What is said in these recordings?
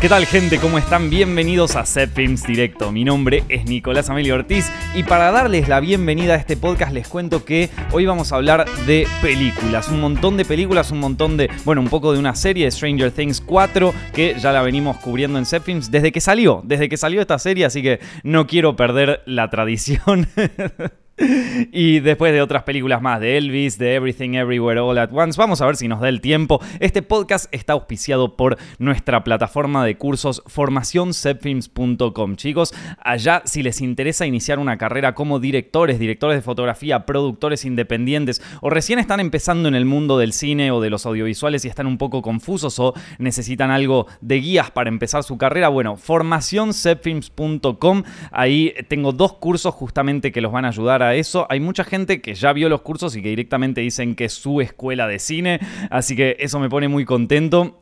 ¿Qué tal gente? ¿Cómo están? Bienvenidos a Set Films Directo. Mi nombre es Nicolás Amelio Ortiz y para darles la bienvenida a este podcast les cuento que hoy vamos a hablar de películas. Un montón de películas, un montón de, bueno, un poco de una serie de Stranger Things 4 que ya la venimos cubriendo en Set Films desde que salió, desde que salió esta serie, así que no quiero perder la tradición. y después de otras películas más, de Elvis, de Everything Everywhere All at Once, vamos a ver si nos da el tiempo. Este podcast está auspiciado por nuestra plataforma de cursos formacioncepfilms.com. Chicos, allá si les interesa iniciar una carrera como directores, directores de fotografía, productores independientes o recién están empezando en el mundo del cine o de los audiovisuales y están un poco confusos o necesitan algo de guías para empezar su carrera, bueno, formacioncepfilms.com. Ahí tengo dos cursos justamente que los van a ayudar a eso. Hay mucha gente que ya vio los cursos y que directamente dicen que es su escuela de cine, así que eso me pone muy contento.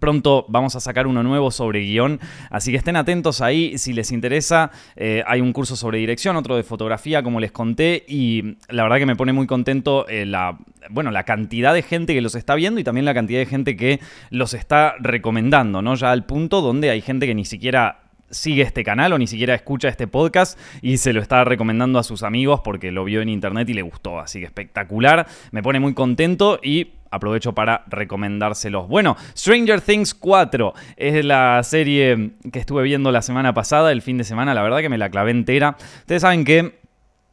Pronto vamos a sacar uno nuevo sobre guion, así que estén atentos ahí si les interesa. Eh, hay un curso sobre dirección, otro de fotografía, como les conté, y la verdad que me pone muy contento eh, la, bueno, la cantidad de gente que los está viendo y también la cantidad de gente que los está recomendando, ¿no? Ya al punto donde hay gente que ni siquiera sigue este canal o ni siquiera escucha este podcast y se lo está recomendando a sus amigos porque lo vio en internet y le gustó. Así que espectacular, me pone muy contento y aprovecho para recomendárselos. Bueno, Stranger Things 4 es la serie que estuve viendo la semana pasada, el fin de semana, la verdad que me la clavé entera. Ustedes saben que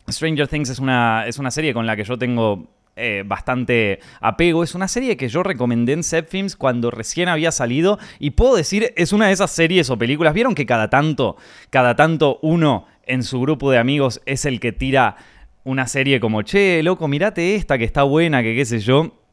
Stranger Things es una, es una serie con la que yo tengo eh, bastante apego. Es una serie que yo recomendé en Films cuando recién había salido y puedo decir, es una de esas series o películas. ¿Vieron que cada tanto, cada tanto uno en su grupo de amigos es el que tira una serie como, che, loco, mirate esta que está buena, que qué sé yo?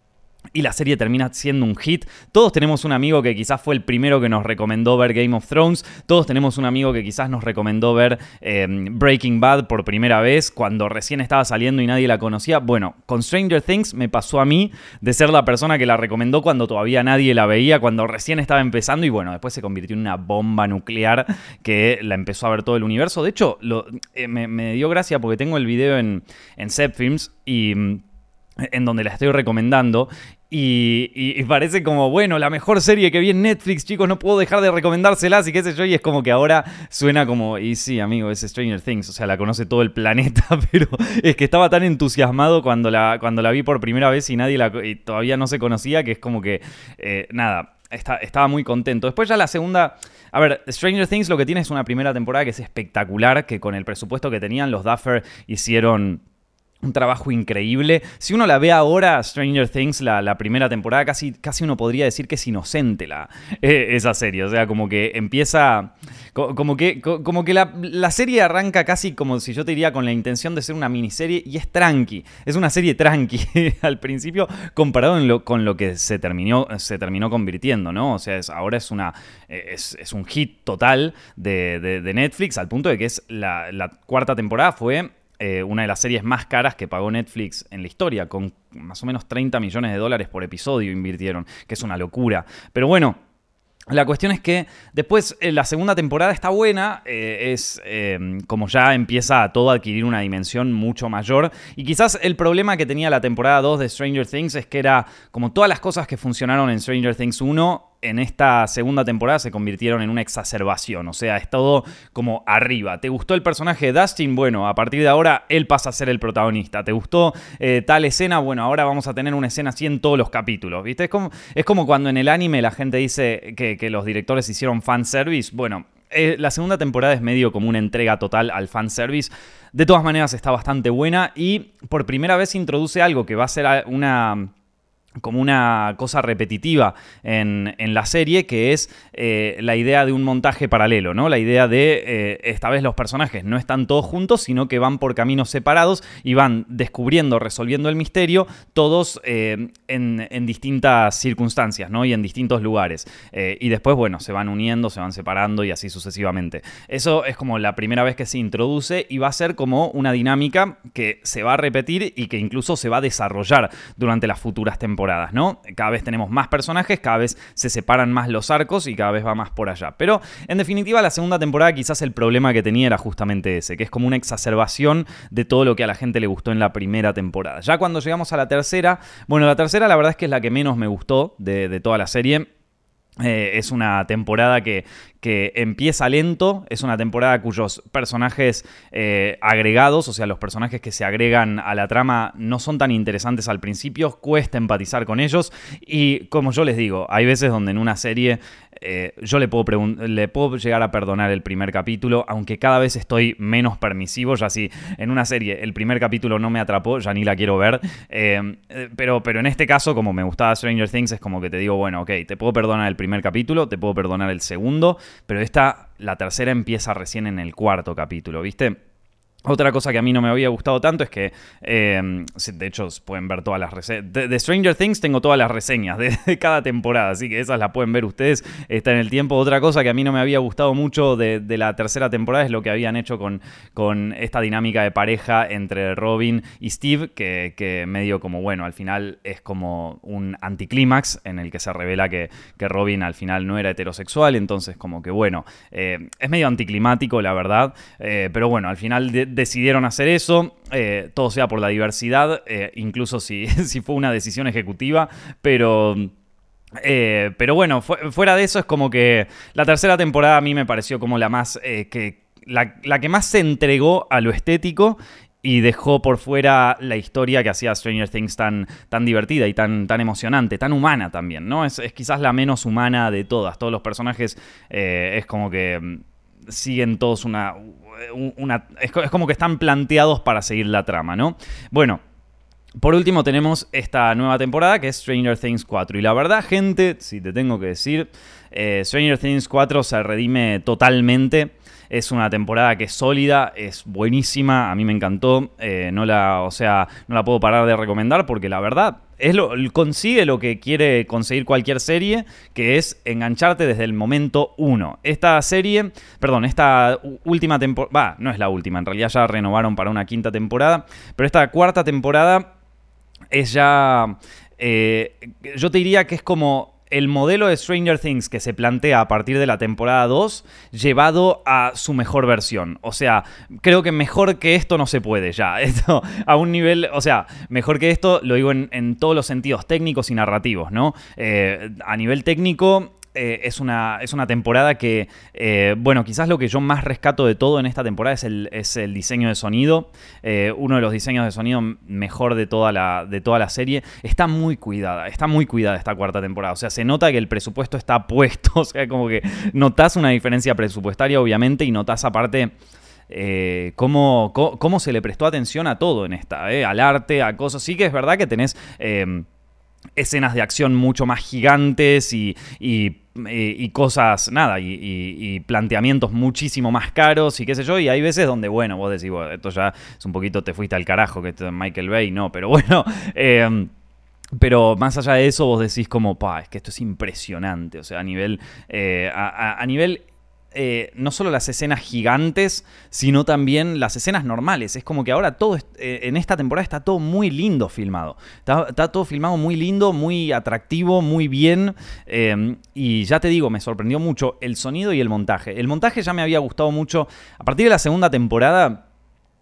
Y la serie termina siendo un hit. Todos tenemos un amigo que quizás fue el primero que nos recomendó ver Game of Thrones. Todos tenemos un amigo que quizás nos recomendó ver eh, Breaking Bad por primera vez cuando recién estaba saliendo y nadie la conocía. Bueno, con Stranger Things me pasó a mí de ser la persona que la recomendó cuando todavía nadie la veía, cuando recién estaba empezando y bueno, después se convirtió en una bomba nuclear que la empezó a ver todo el universo. De hecho, eh, me, dio gracia porque tengo el video en, en Films y mm, en donde la estoy recomendando. Y, parece como, bueno, la mejor serie que vi en Netflix, chicos, no puedo dejar de recomendárselas y qué sé yo. Y es como que ahora suena como, y sí, amigo, es Stranger Things, o sea, la conoce todo el planeta, pero es que estaba tan entusiasmado cuando la, cuando la vi por primera vez y nadie la, todavía no se conocía, que es como que, eh, nada, estaba muy contento. Después ya la segunda... A ver, Stranger Things lo que tiene es una primera temporada que es espectacular, que con el presupuesto que tenían los Duffer hicieron un trabajo increíble. Si uno la ve ahora, Stranger Things, la, primera temporada, casi, casi uno podría decir que es inocente la, eh, esa serie. O sea, como que empieza. Como que, como que la, serie arranca casi como si yo te diría con la intención de ser una miniserie y es tranqui. Es una serie tranqui al principio comparado con lo que se terminó, se terminó convirtiendo, ¿no? O sea, ahora es, una, es, un hit total de, Netflix al punto de que es la, la cuarta temporada fue eh, una de las series más caras que pagó Netflix en la historia, con más o menos 30 millones de dólares por episodio invirtieron, que es una locura. Pero bueno, la cuestión es que después eh, la segunda temporada está buena, eh, es como ya empieza a todo a adquirir una dimensión mucho mayor y quizás el problema que tenía la temporada 2 de Stranger Things es que era como todas las cosas que funcionaron en Stranger Things 1 en esta segunda temporada se convirtieron en una exacerbación, o sea, es todo como arriba. ¿Te gustó el personaje de Dustin? Bueno, a partir de ahora él pasa a ser el protagonista. ¿Te gustó eh, tal escena? Bueno, ahora vamos a tener una escena así en todos los capítulos, ¿viste? Es como, es como cuando en el anime la gente dice que, los directores hicieron fanservice. Bueno, eh, la segunda temporada es medio como una entrega total al fanservice. De todas maneras está bastante buena y por primera vez introduce algo que va a ser una como una cosa repetitiva en, la serie, que es eh, la idea de un montaje paralelo, ¿no? La idea de, eh, esta vez los personajes no están todos juntos, sino que van por caminos separados y van descubriendo, resolviendo el misterio, todos eh, en, distintas circunstancias, ¿no? Y en distintos lugares. y después, bueno, se van uniendo, se van separando y así sucesivamente. Eso es como la primera vez que se introduce y va a ser como una dinámica que se va a repetir y que incluso se va a desarrollar durante las futuras temporadas. ¿No? Cada vez tenemos más personajes, cada vez se separan más los arcos y cada vez va más por allá. Pero en definitiva la segunda temporada quizás el problema que tenía era justamente ese, que es como una exacerbación de todo lo que a la gente le gustó en la primera temporada. Ya cuando llegamos a la tercera, bueno, la tercera la verdad es que es la que menos me gustó de, toda la serie. Eh, es una temporada que, que, empieza lento, es una temporada cuyos personajes eh, agregados, o sea, los personajes que se agregan a la trama no son tan interesantes al principio, cuesta empatizar con ellos. Y como yo les digo, hay veces donde en una serie eh, yo le puedo, le puedo llegar a perdonar el primer capítulo, aunque cada vez estoy menos permisivo, ya si en una serie el primer capítulo no me atrapó, ya ni la quiero ver, pero, pero en este caso, como me gustaba Stranger Things, es como que te digo, bueno, ok, te puedo perdonar el primer capítulo, te puedo perdonar el segundo, pero esta, la tercera empieza recién en el cuarto capítulo, ¿viste? Otra cosa que a mí no me había gustado tanto es que, em, de hecho, pueden ver todas las reseñas. De, Stranger Things tengo todas las reseñas de, cada temporada, así que esas las pueden ver ustedes. Está en el tiempo. Otra cosa que a mí no me había gustado mucho de, la tercera temporada es lo que habían hecho con, con esta dinámica de pareja entre Robin y Steve, que, que, medio como, bueno, al final es como un anticlímax en el que se revela que, que, Robin al final no era heterosexual. Entonces, como que, bueno, eh, es medio anticlimático, la verdad. Eh, pero bueno, al final decidieron hacer eso, eh, todo sea por la diversidad, eh, incluso si, fue una decisión ejecutiva, pero... Eh, pero bueno, fuera de eso es como que la tercera temporada a mí me pareció como la más... que, la, que más se entregó a lo estético y dejó por fuera la historia que hacía Stranger Things tan, tan divertida y tan, tan emocionante, tan humana también, ¿no? Es, es quizás la menos humana de todas. Todos los personajes es como que mm, siguen todos una, es, como que están planteados para seguir la trama, ¿no? Bueno, por último tenemos esta nueva temporada que es Stranger Things 4. Y la verdad, gente, si te tengo que decir, eh, Stranger Things 4 se redime totalmente. Es una temporada que es sólida, es buenísima, a mí me encantó. Eh, no la, o sea, no la puedo parar de recomendar porque la verdad es lo, consigue lo que quiere conseguir cualquier serie, que es engancharte desde el momento uno. Esta serie, perdón, esta última temporada, no es la última, en realidad ya renovaron para una quinta temporada, pero esta cuarta temporada es ya... Eh, yo te diría que es como el modelo de Stranger Things que se plantea a partir de la temporada 2 llevado a su mejor versión. O sea, creo que mejor que esto no se puede ya. Esto a un nivel, o sea, mejor que esto lo digo en, todos los sentidos técnicos y narrativos, ¿no? Eh, a nivel técnico eh, es, una, es una temporada que, eh, bueno, quizás lo que yo más rescato de todo en esta temporada es el, es el diseño de sonido. Eh, uno de los diseños de sonido mejor de toda, la, de toda la serie. Está muy cuidada, está muy cuidada esta cuarta temporada. O sea, se nota que el presupuesto está puesto. O sea, como que notas una diferencia presupuestaria, obviamente, y notas aparte. cómo, cómo, se le prestó atención a todo en esta, al arte, a cosas. Sí que es verdad que tenés escenas de acción mucho más gigantes y, y, cosas, nada, y, planteamientos muchísimo más caros y qué sé yo, y hay veces donde, bueno, vos decís, bueno, esto ya es un poquito, te fuiste al carajo, que esto es Michael Bay, no, pero bueno, eh, pero más allá de eso, vos decís como, pa, es que esto es impresionante. O sea, a nivel, eh, a, nivel eh, no solo las escenas gigantes, sino también las escenas normales. Es como que ahora todo, eh, en esta temporada está todo muy lindo filmado. Está, todo filmado muy lindo, muy atractivo, muy bien. Eh, y ya te digo, me sorprendió mucho el sonido y el montaje. El montaje ya me había gustado mucho. A partir de la segunda temporada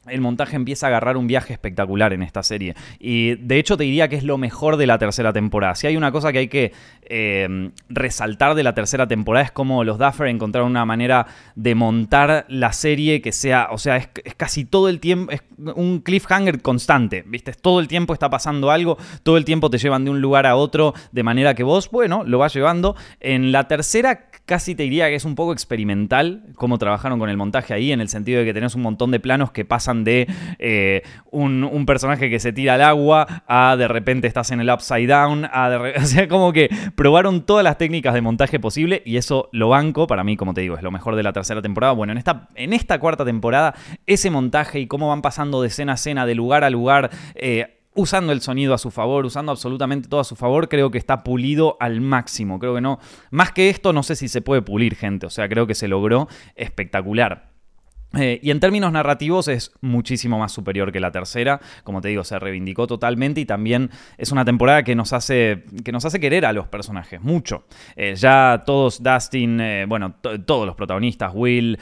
el montaje empieza a agarrar un viaje espectacular en esta serie. Y de hecho te diría que es lo mejor de la tercera temporada. Si hay una cosa que hay que em, resaltar de la tercera temporada es como los Duffer encontraron una manera de montar la serie que sea, o sea, es, casi todo el tiempo, es un cliffhanger constante, ¿viste? Todo el tiempo está pasando algo, todo el tiempo te llevan de un lugar a otro, de manera que vos, bueno, lo vas llevando. En la tercera casi te diría que es un poco experimental cómo trabajaron con el montaje ahí, en el sentido de que tenés un montón de planos que pasan de eh, un, personaje que se tira al agua a de repente estás en el upside down, a o sea, como que probaron todas las técnicas de montaje posible y eso lo banco, para mí, como te digo, es lo mejor de la tercera temporada. Bueno, en esta, en esta cuarta temporada, ese montaje y cómo van pasando de escena a escena, de lugar a lugar, eh, usando el sonido a su favor, usando absolutamente todo a su favor, creo que está pulido al máximo. Creo que no. Más que esto, no sé si se puede pulir, gente. O sea, creo que se logró espectacular. Eh, y en términos narrativos es muchísimo más superior que la tercera. Como te digo, se reivindicó totalmente y también es una temporada que nos hace, que nos hace querer a los personajes mucho. Eh, ya todos, Dustin, eh, bueno, todos los protagonistas, Will,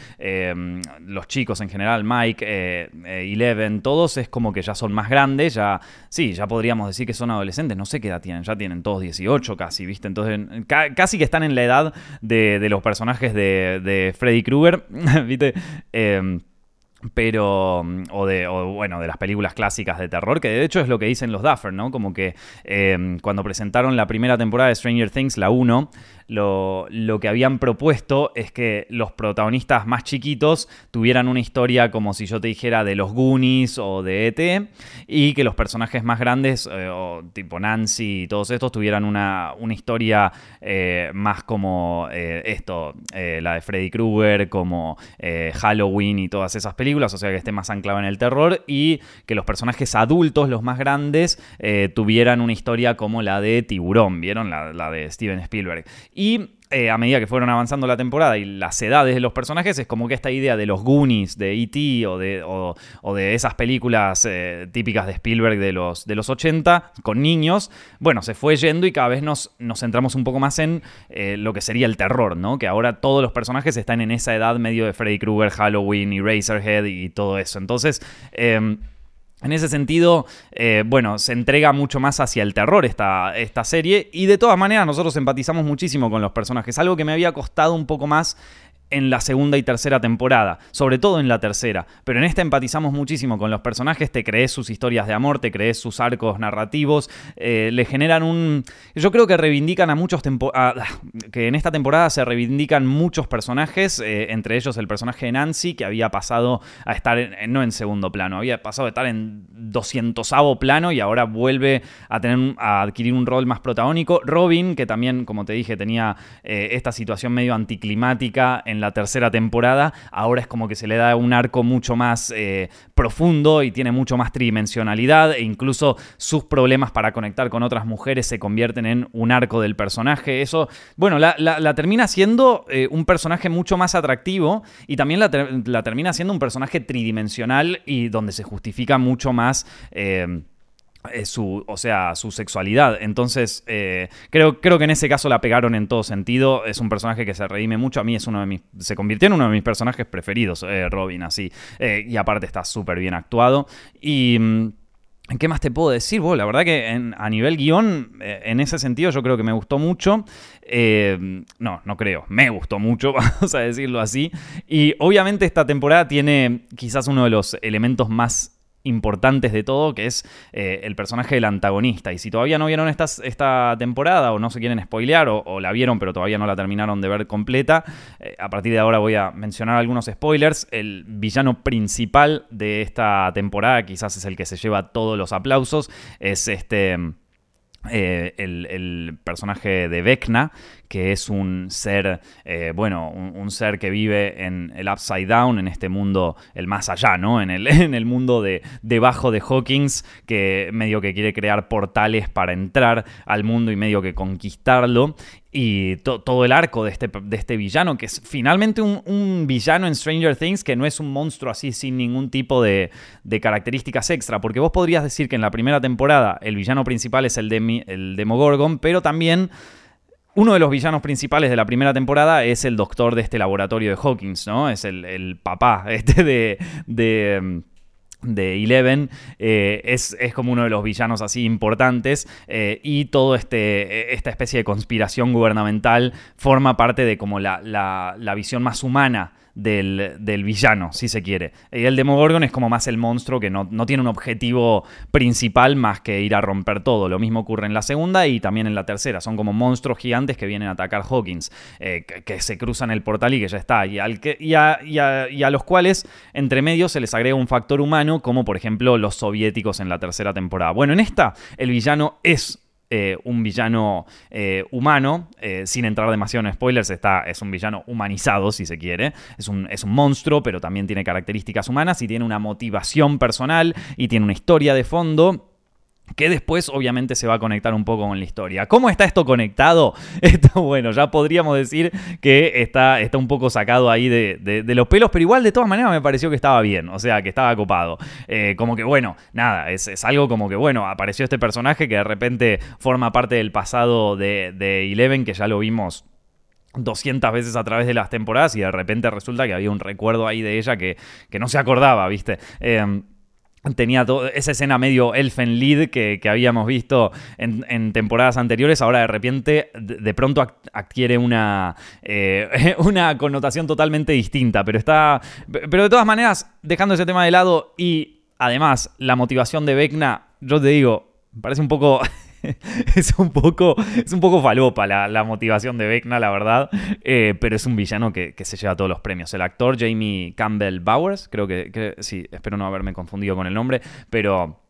los chicos en general, Mike, Eleven, todos es como que ya son más grandes, ya, sí, ya podríamos decir que son adolescentes. No sé qué edad tienen, ya tienen todos 18 casi, ¿viste? Entonces, casi que están en la edad de, los personajes de, de Freddy Krueger, ¿viste? Um. Pero o de bueno de las películas clásicas de terror que de hecho es lo que dicen los Duffer no como que em, cuando presentaron la primera temporada de Stranger Things la 1 lo, que habían propuesto es que los protagonistas más chiquitos tuvieran una historia como si yo te dijera de los Goonies o de ET, y que los personajes más grandes, eh, o tipo Nancy y todos estos, tuvieran una, historia eh, más como eh, esto, la de Freddy Krueger, como Halloween y todas esas películas, o sea que esté más anclado en el terror, y que los personajes adultos, los más grandes, tuvieran una historia como la de Tiburón, ¿vieron? La, la de Steven Spielberg. Y eh, a medida que fueron avanzando la temporada y las edades de los personajes, es como que esta idea de los Goonies, de E.T. o de, o, de esas películas eh, típicas de Spielberg de los, de los 80 con niños, bueno, se fue yendo y cada vez nos, nos centramos un poco más en eh, lo que sería el terror, ¿no? Que ahora todos los personajes están en esa edad medio de Freddy Krueger, Halloween y Razorhead y todo eso. Entonces... En ese sentido, eh, bueno, se entrega mucho más hacia el terror esta, esta serie. Y de todas maneras nosotros empatizamos muchísimo con los personajes, algo que me había costado un poco más en la segunda y tercera temporada, sobre todo en la tercera, pero en esta empatizamos muchísimo con los personajes, te crees sus historias de amor, te crees sus arcos narrativos, eh, le generan un... Yo creo que reivindican a muchos... que en esta temporada se reivindican muchos personajes, eh, entre ellos el personaje de Nancy, que había pasado a estar, no en segundo plano, había pasado a estar en 200 plano y ahora vuelve a, tener, a adquirir un rol más protagónico. Robin, que también, como te dije, tenía eh, esta situación medio anticlimática en la tercera temporada, ahora es como que se le da un arco mucho más eh, profundo y tiene mucho más tridimensionalidad e incluso sus problemas para conectar con otras mujeres se convierten en un arco del personaje. Eso, bueno, la, termina siendo eh, un personaje mucho más atractivo y también la, termina siendo un personaje tridimensional y donde se justifica mucho más. Eh, eh, su, o sea, su sexualidad. Entonces, eh, creo, creo que en ese caso la pegaron en todo sentido. Es un personaje que se redime mucho. A mí es uno de mis. Se convirtió en uno de mis personajes preferidos, eh, Robin, así. y aparte está súper bien actuado. Y. Mm, ¿Qué más te puedo decir? la verdad que a nivel guion, en ese sentido, yo creo que me gustó mucho. no, no creo, me gustó mucho, vamos a decirlo así. Y obviamente esta temporada tiene quizás uno de los elementos más importantes de todo, que es eh, el personaje del antagonista. Y si todavía no vieron esta, esta temporada o no se quieren spoilear o, la vieron pero todavía no la terminaron de ver completa, eh, a partir de ahora voy a mencionar algunos spoilers. El villano principal de esta temporada, quizás es el que se lleva todos los aplausos, es este... Eh, el, personaje de Vecna, que es un ser, eh, bueno, un, ser que vive en el Upside Down, en este mundo, el más allá, ¿no? En el, en el mundo de debajo de Hawkins, que medio que quiere crear portales para entrar al mundo y medio que conquistarlo y todo el arco de este, de este, villano, que es finalmente un, villano en Stranger Things, que no es un monstruo así sin ningún tipo de, características extra, porque vos podrías decir que en la primera temporada el villano principal es el, de, el Demogorgon, pero también... Uno de los villanos principales de la primera temporada es el doctor de este laboratorio de Hawkins, ¿no? Es el, papá este de de Eleven eh, es, como uno de los villanos así importantes eh, y todo este esta especie de conspiración gubernamental forma parte de como la, la visión más humana del, villano, si se quiere. Y el Demogorgon es como más el monstruo que no, tiene un objetivo principal más que ir a romper todo. Lo mismo ocurre en la segunda y también en la tercera. Son como monstruos gigantes que vienen a atacar Hawkins, eh, que, se cruzan el portal y que ya está. Y, al que, a, y, a, los cuales, entre medio, se les agrega un factor humano, como por ejemplo los soviéticos en la tercera temporada. Bueno, en esta, el villano es eh, un villano eh, humano, eh, sin entrar demasiado en spoilers, está, es un villano humanizado, si se quiere. Es un, es un monstruo, pero también tiene características humanas y tiene una motivación personal y tiene una historia de fondo que después obviamente se va a conectar un poco con la historia. ¿Cómo está esto conectado? Esto, bueno, ya podríamos decir que está, está un poco sacado ahí de, los pelos, pero igual de todas maneras me pareció que estaba bien, o sea, que estaba copado. Eh, como que bueno, nada, es, algo como que bueno, apareció este personaje que de repente forma parte del pasado de, de Eleven, que ya lo vimos 200 veces a través de las temporadas y de repente resulta que había un recuerdo ahí de ella que, que no se acordaba, ¿viste? Eh, tenía esa escena medio elfen lead que, habíamos visto en, temporadas anteriores, ahora de repente de, pronto adquiere una, eh, una connotación totalmente distinta, pero está, pero de todas maneras, dejando ese tema de lado y además la motivación de Vecna, yo te digo, parece un poco es, un poco, es un poco falopa la, motivación de Vecna, la verdad. Eh, pero es un villano que, se lleva todos los premios. El actor Jamie Campbell Bowers, creo que, sí, espero no haberme confundido con el nombre, pero.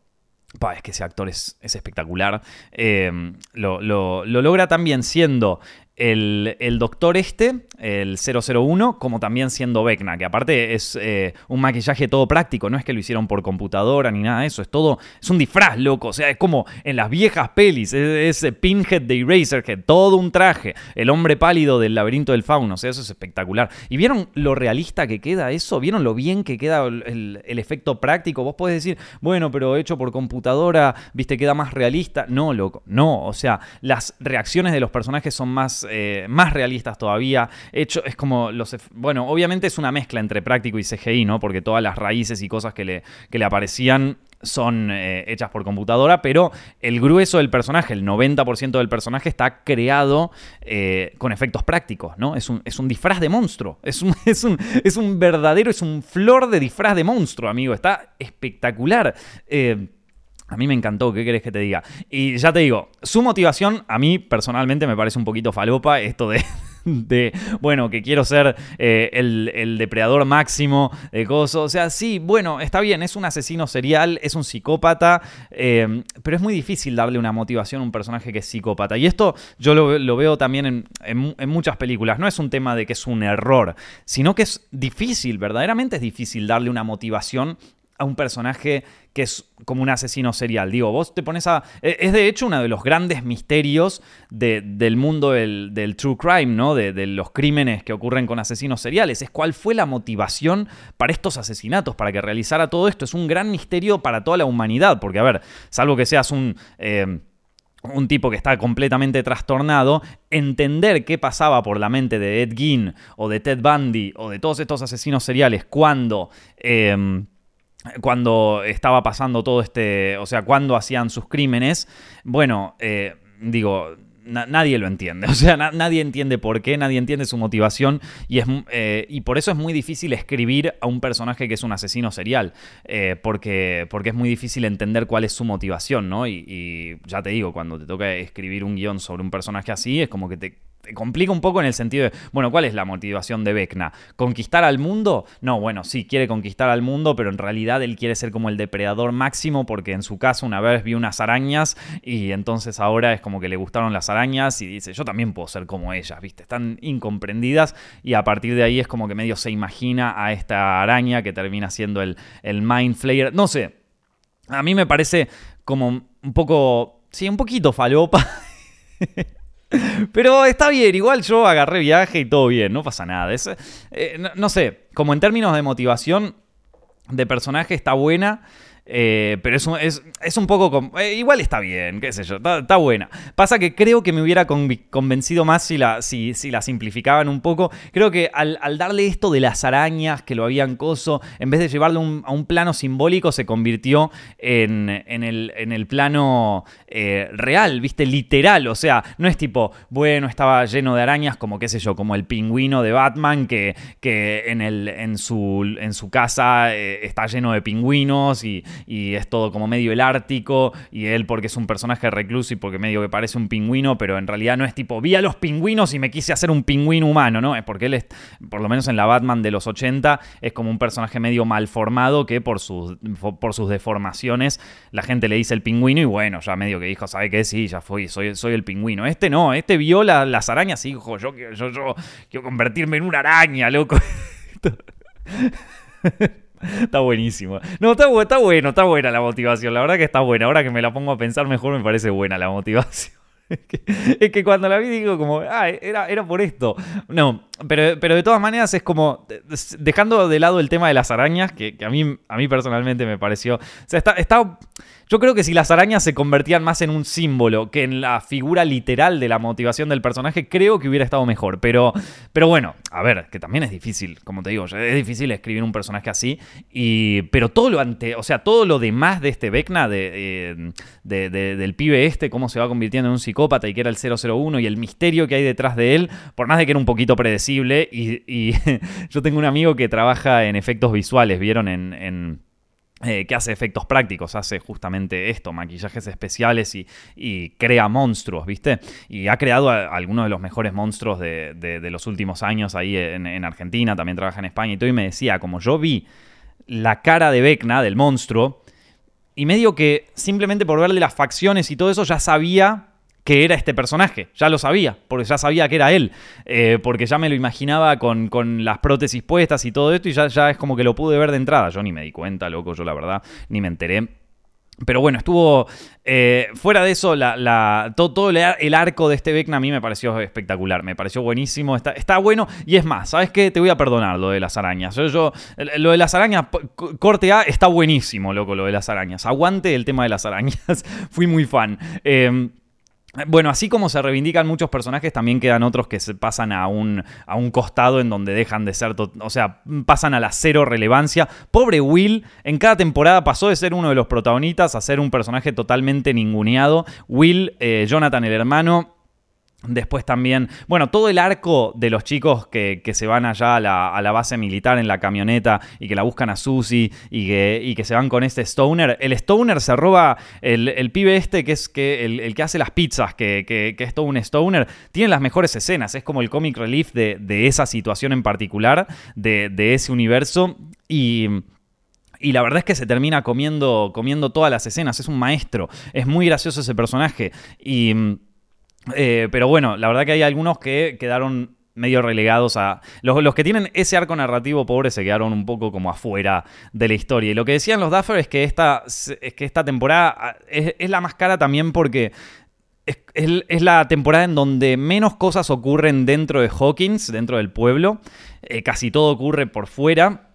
es que ese actor es, espectacular. Eh, lo, lo, logra también siendo el, doctor este, el 001, como también siendo Vecna, que aparte es eh, un maquillaje todo práctico, no es que lo hicieron por computadora ni nada de eso, es todo, es un disfraz, loco, o sea, es como en las viejas pelis, es, Pinhead de Eraserhead, todo un traje, el hombre pálido del laberinto del fauno, o sea, eso es espectacular. ¿Y vieron lo realista que queda eso? ¿Vieron lo bien que queda el, efecto práctico? Vos podés decir, bueno, pero hecho por computadora, viste, queda más realista. No, loco, no, o sea, las reacciones de los personajes son más eh, más realistas todavía. Hecho, es como los. Bueno, obviamente es una mezcla entre práctico y CGI, ¿no? Porque todas las raíces y cosas que le, le aparecían son eh, hechas por computadora, pero el grueso del personaje, el 90% del personaje está creado eh, con efectos prácticos, ¿no? Es un, es un disfraz de monstruo, es un, es, un, es un, verdadero, es un flor de disfraz de monstruo, amigo, está espectacular. A mí me encantó, ¿qué querés que te diga? Y ya te digo, su motivación a mí personalmente me parece un poquito falopa, esto de, de bueno, que quiero ser eh, el, depredador máximo de cosas. O sea, sí, bueno, está bien, es un asesino serial, es un psicópata, eh, pero es muy difícil darle una motivación a un personaje que es psicópata. Y esto yo lo, veo también en muchas películas. No es un tema de que es un error, sino que es difícil, verdaderamente es difícil darle una motivación a un personaje que es como un asesino serial. Digo, vos te pones a... E, es de hecho uno de los grandes misterios del mundo del, true crime, ¿no? De, los crímenes que ocurren con asesinos seriales. Es cuál fue la motivación para estos asesinatos, para que realizara todo esto. Es un gran misterio para toda la humanidad, porque a ver, salvo que seas un... Eh, un tipo que está completamente trastornado, entender qué pasaba por la mente de Ed Gein o de Ted Bundy o de todos estos asesinos seriales cuando eh, cuando estaba pasando todo este, o sea, cuando hacían sus crímenes, bueno, eh, digo, nadie lo entiende, o sea, nadie entiende por qué, nadie entiende su motivación y, es, eh, y por eso es muy difícil escribir a un personaje que es un asesino serial, eh, porque, porque es muy difícil entender cuál es su motivación, ¿no? Y, y ya te digo, cuando te toca escribir un guion sobre un personaje así, es como que te complica un poco en el sentido de, bueno, ¿cuál es la motivación de Vecna? ¿Conquistar al mundo? No, bueno, sí, quiere conquistar al mundo, pero en realidad él quiere ser como el depredador máximo porque en su caso una vez vio unas arañas y entonces ahora es como que le gustaron las arañas y dice, yo también puedo ser como ellas, ¿viste? Están incomprendidas y a partir de ahí es como que medio se imagina a esta araña que termina siendo el, el Mind Flayer. No sé, a mí me parece como un poco, sí, un poquito falopa. Pero está bien, igual yo agarré viaje y todo bien, no pasa nada. Eh, no, sé, como en términos de motivación de personaje está buena. Eh, pero es un, poco... Eh, igual está bien, qué sé yo, está, buena. Pasa que creo que me hubiera convencido más si la, si, si la simplificaban un poco. Creo que al, darle esto de las arañas que lo habían coso, en vez de llevarlo a un plano simbólico, se convirtió en, el, plano eh, real, ¿viste? Literal. O sea, no es tipo, bueno, estaba lleno de arañas, como qué sé yo, como el pingüino de Batman, que, en, su, en su casa está lleno de pingüinos y, y es todo como medio el ártico y él porque es un personaje recluso y porque medio que parece un pingüino, pero en realidad no es tipo, vi a los pingüinos y me quise hacer un pingüino humano, ¿no? Es porque él es, por lo menos en la Batman de los 80, es como un personaje medio mal formado que por sus, por sus deformaciones la gente le dice el pingüino y bueno, ya medio que dijo, ¿sabe qué? Sí, ya fui, soy, soy el pingüino. Este no, este vio las arañas y dijo, yo, yo, yo quiero convertirme en una araña, loco. Está buenísimo. No, está, está bueno, está buena la motivación. La verdad que está buena. Ahora que me la pongo a pensar mejor, me parece buena la motivación. Es que, cuando la vi digo como, ah, era, era por esto. No, pero, pero de todas maneras es como, dejando de lado el tema de las arañas, que, a, mí, a mí personalmente me pareció... O sea, está, está yo creo que si las arañas se convertían más en un símbolo que en la figura literal de la motivación del personaje, creo que hubiera estado mejor. Pero, pero bueno, a ver, que también es difícil, como te digo, es difícil escribir un personaje así. Y, pero todo lo ante, o sea, todo lo demás de este Vecna, de, del pibe este, cómo se va convirtiendo en un psicópata y que era el 001 y el misterio que hay detrás de él, por más de que era un poquito predecible. Y, yo tengo un amigo que trabaja en efectos visuales, vieron en eh, que hace efectos prácticos, hace justamente esto, maquillajes especiales y, crea monstruos, ¿viste? Y ha creado algunos de los mejores monstruos de, los últimos años ahí en, Argentina, también trabaja en España y todo, y me decía, como yo vi la cara de Vecna, del monstruo, y medio que simplemente por verle las facciones y todo eso ya sabía que era este personaje. Ya lo sabía, porque ya sabía que era él. Eh, porque ya me lo imaginaba con, las prótesis puestas y todo esto, y ya, ya es como que lo pude ver de entrada. Yo ni me di cuenta, loco, yo la verdad, ni me enteré. Pero bueno, estuvo. Eh, fuera de eso, la, todo, el arco de este Vecna a mí me pareció espectacular. Me pareció buenísimo. Está, está bueno. Y es más, ¿sabes qué? Te voy a perdonar lo de las arañas. Yo, lo de las arañas, corte A, está buenísimo, loco, lo de las arañas. Aguante el tema de las arañas. Fui muy fan. Eh, bueno, así como se reivindican muchos personajes, también quedan otros que se pasan a un, a un costado en donde dejan de ser, o sea, pasan a la cero relevancia. Pobre Will, en cada temporada pasó de ser uno de los protagonistas a ser un personaje totalmente ninguneado. Will, eh, Jonathan el hermano, Después también, bueno, todo el arco de los chicos que, se van allá a la, base militar en la camioneta y que la buscan a Susie y que, y que se van con este Stoner. El Stoner se roba, el, pibe este que es que el, que hace las pizzas, que, es todo un Stoner, tiene las mejores escenas. Es como el comic relief de, esa situación en particular, de, ese universo. Y. Y la verdad es que se termina comiendo, comiendo todas las escenas. Es un maestro. Es muy gracioso ese personaje. Y eh, pero bueno, la verdad que hay algunos que quedaron medio relegados a... Los, que tienen ese arco narrativo pobre se quedaron un poco como afuera de la historia. Y lo que decían los Duffer es que esta, es que esta temporada ah, es, la más cara también porque es, la temporada en donde menos cosas ocurren dentro de Hawkins, dentro del pueblo. Eh, casi todo ocurre por fuera.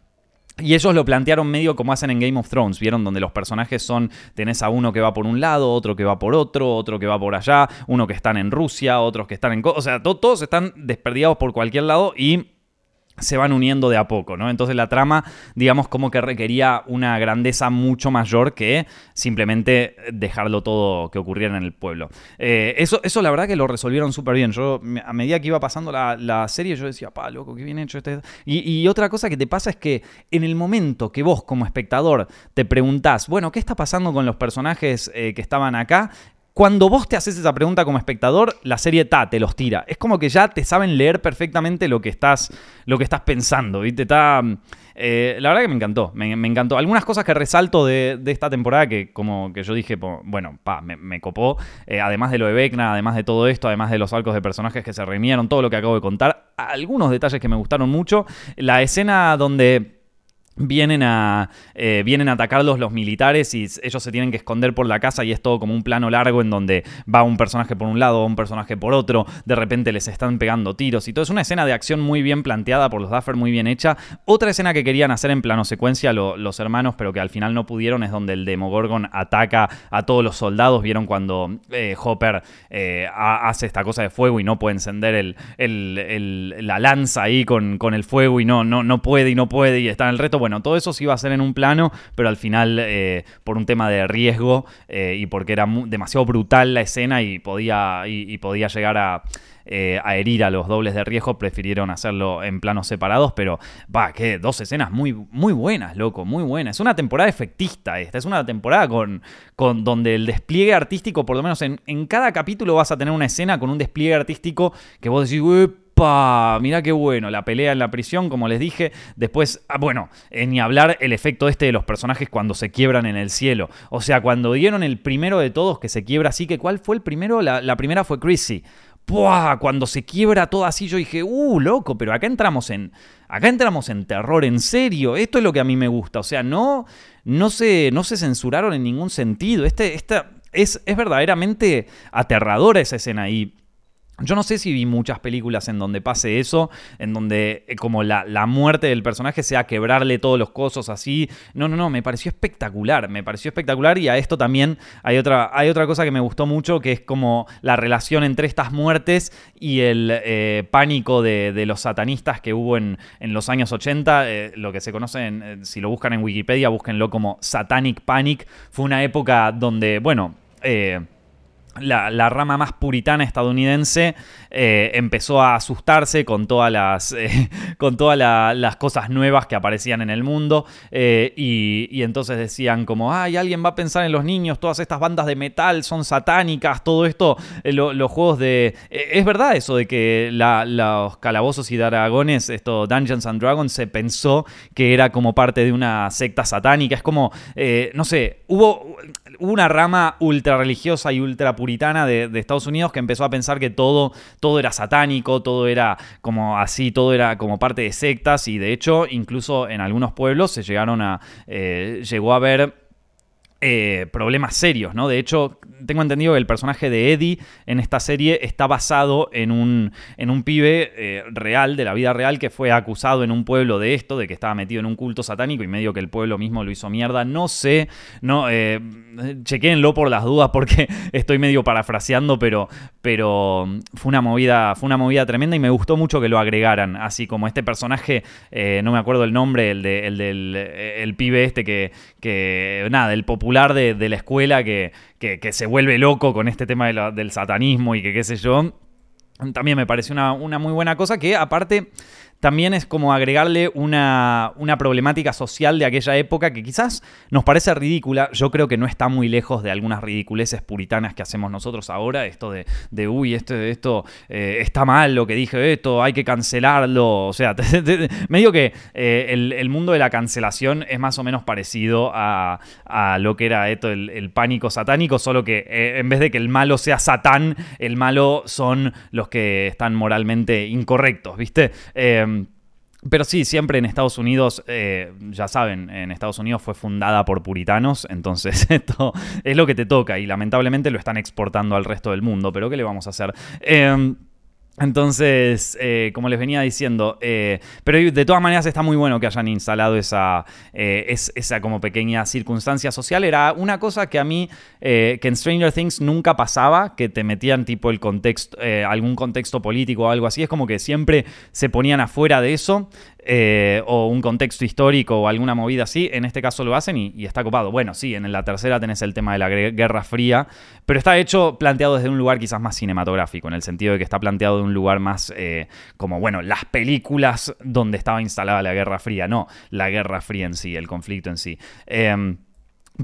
Y ellos lo plantearon medio como hacen en Game of Thrones, ¿vieron? Donde los personajes son, tenés a uno que va por un lado, otro que va por otro, otro que va por allá, uno que están en Rusia, otros que están en... O sea, todos están desperdiados por cualquier lado y se van uniendo de a poco, ¿no? Entonces la trama, digamos, como que requería una grandeza mucho mayor que simplemente dejarlo todo que ocurriera en el pueblo. Eh, eso, eso la verdad que lo resolvieron súper bien. Yo, a medida que iba pasando la, serie, yo decía, pa, loco, qué bien hecho este. Y, otra cosa que te pasa es que en el momento que vos, como espectador, te preguntás, bueno, ¿qué está pasando con los personajes eh, que estaban acá? Cuando vos te haces esa pregunta como espectador, la serie ta, te los tira. Es como que ya te saben leer perfectamente lo que estás, lo que estás pensando. ¿viste? Está, eh, la verdad que me encantó, me, encantó. Algunas cosas que resalto de, esta temporada que como que yo dije, bueno, pa, me, copó. Eh, además de lo de Vecna, además de todo esto, además de los arcos de personajes que se reunieron, todo lo que acabo de contar. Algunos detalles que me gustaron mucho. La escena donde Vienen a, eh, vienen a atacarlos los militares y ellos se tienen que esconder por la casa y es todo como un plano largo en donde va un personaje por un lado, un personaje por otro, de repente les están pegando tiros y todo. Es una escena de acción muy bien planteada por los Duffer, muy bien hecha. Otra escena que querían hacer en plano secuencia los hermanos, pero que al final no pudieron, es donde el Demogorgon ataca a todos los soldados. Vieron cuando eh, Hopper eh, hace esta cosa de fuego y no puede encender el, la lanza ahí con, con, el fuego y no, no, no puede y no puede y está en el reto bueno, todo eso se iba a hacer en un plano, pero al final, eh, por un tema de riesgo eh, y porque era demasiado brutal la escena y podía, y, podía llegar eh, a, herir a los dobles de riesgo, prefirieron hacerlo en planos separados, pero va, que dos escenas muy, muy buenas, loco, muy buenas. Es una temporada efectista esta, es una temporada con, con donde el despliegue artístico, por lo menos en, en cada capítulo vas a tener una escena con un despliegue artístico que vos decís, ¡Pa! Mirá qué bueno, la pelea en la prisión, como les dije. Después, ah, bueno, eh, ni hablar el efecto este de los personajes cuando se quiebran en el cielo. O sea, cuando dieron el primero de todos que se quiebra así, que ¿cuál fue el primero? La, primera fue Chrissy. cuando se quiebra todo así, yo dije, uh, loco, pero acá entramos en. Acá entramos en terror, en serio. Esto es lo que a mí me gusta. O sea, no, no, se, no se censuraron en ningún sentido. Este, esta, es, es verdaderamente aterradora esa escena. Y yo no sé si vi muchas películas en donde pase eso, en donde eh, como la, la, muerte del personaje sea quebrarle todos los cosos así. No, no, no, me pareció espectacular, me pareció espectacular y a esto también hay otra, hay otra cosa que me gustó mucho, que es como la relación entre estas muertes y el eh, pánico de, los satanistas que hubo en, en los años 80, eh, lo que se conoce, si lo buscan en Wikipedia, búsquenlo como Satanic Panic. Fue una época donde, bueno, la, rama más puritana estadounidense eh, empezó a asustarse con todas las, eh, con todas las cosas nuevas que aparecían en el mundo eh, y, entonces decían como, ay, alguien va a pensar en los niños, todas estas bandas de metal son satánicas, todo esto, los juegos de... es verdad eso de que los calabozos y dragones, esto Dungeons and Dragons, se pensó que era como parte de una secta satánica, es como, no sé, hubo una rama ultra religiosa y ultra puritana de, Estados Unidos que empezó a pensar que todo, todo era satánico, todo era como así, todo era como parte de sectas y de hecho incluso en algunos pueblos se llegaron a, eh, llegó a ver eh, problemas serios, ¿no? De hecho, tengo entendido que el personaje de Eddie en esta serie está basado en un, en un pibe eh, real, de la vida real, que fue acusado en un pueblo de esto, de que estaba metido en un culto satánico y medio que el pueblo mismo lo hizo mierda. No sé, no, eh, chequéenlo por las dudas porque estoy medio parafraseando, pero, pero fue, una movida, fue una movida tremenda y me gustó mucho que lo agregaran. Así como este personaje, eh, no me acuerdo el nombre, el, de, el del el pibe este que, que, nada, el popular de la escuela que, que, se vuelve loco con este tema del satanismo y que qué sé yo. También me parece una, una muy buena cosa que aparte también es como agregarle una, una, problemática social de aquella época que quizás nos parece ridícula. Yo creo que no está muy lejos de algunas ridiculeces puritanas que hacemos nosotros ahora. Esto de, de uy, esto, esto eh, está mal lo que dije, esto hay que cancelarlo. O sea, me digo que eh, el, mundo de la cancelación es más o menos parecido a, lo que era esto, el, pánico satánico, solo que eh, en vez de que el malo sea Satán, el malo son los que están moralmente incorrectos, ¿viste? Pero sí, siempre en Estados Unidos, eh, ya saben, en Estados Unidos fue fundada por puritanos, entonces esto es lo que te toca y lamentablemente lo están exportando al resto del mundo, pero ¿qué le vamos a hacer? Em, entonces, eh, como les venía diciendo, eh, pero de todas maneras está muy bueno que hayan instalado esa, esa como pequeña circunstancia social. Era una cosa que a mí, que en Stranger Things nunca pasaba, que te metían tipo el contexto, algún contexto político o algo así. Es como que siempre se ponían afuera de eso. Eh, o un contexto histórico o alguna movida así, en este caso lo hacen y, está copado. Bueno, sí, en la tercera tenés el tema de la Guerra Fría, pero está hecho planteado desde un lugar quizás más cinematográfico, en el sentido de que está planteado de un lugar más eh, como, bueno, las películas donde estaba instalada la Guerra Fría, no la Guerra Fría en sí, el conflicto en sí. Em,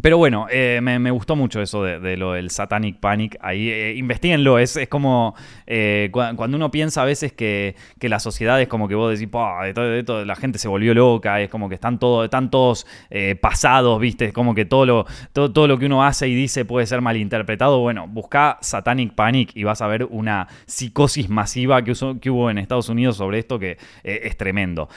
pero bueno, eh, me, gustó mucho eso de, lo del Satanic Panic. Ahí, eh, investiguenlo. Es, es como eh, cuando uno piensa a veces que, la sociedad es como que vos decís, de todo, la gente se volvió loca, es como que están, todo, están todos pasados, ¿viste? Es como que todo lo, todo, todo, lo que uno hace y dice puede ser malinterpretado. Bueno, busca Satanic Panic y vas a ver una psicosis masiva que, que hubo en Estados Unidos sobre esto que es tremendo.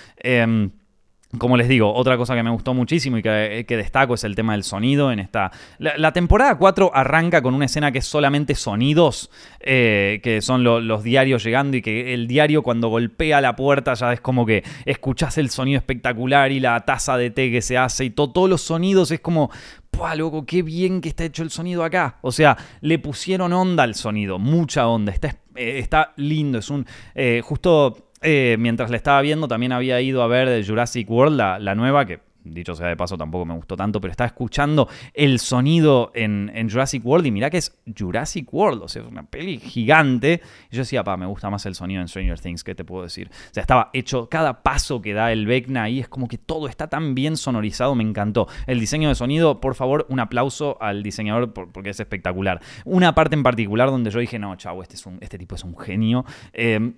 Como les digo, otra cosa que me gustó muchísimo y que, destaco es el tema del sonido. En esta. La, temporada 4 arranca con una escena que es solamente sonidos, eh, que son los diarios llegando y que el diario cuando golpea la puerta ya es como que escuchás el sonido espectacular y la taza de té que se hace y todos los sonidos es como. ¡Pua, loco! ¡Qué bien que está hecho el sonido acá! O sea, le pusieron onda al sonido, mucha onda. Está, eh, está lindo. Es un. Eh, justo eh, mientras la estaba viendo, también había ido a ver Jurassic World, la, nueva, que dicho sea de paso tampoco me gustó tanto, pero estaba escuchando el sonido en, Jurassic World y mirá que es Jurassic World, o sea, es una peli gigante. Y yo decía, pa, me gusta más el sonido en Stranger Things, ¿qué te puedo decir? O sea, estaba hecho, cada paso que da el Vecna ahí es como que todo está tan bien sonorizado, me encantó. El diseño de sonido, por favor, un aplauso al diseñador porque es espectacular. Una parte en particular donde yo dije, no, chavo, este, es un, este tipo es un genio. Eh,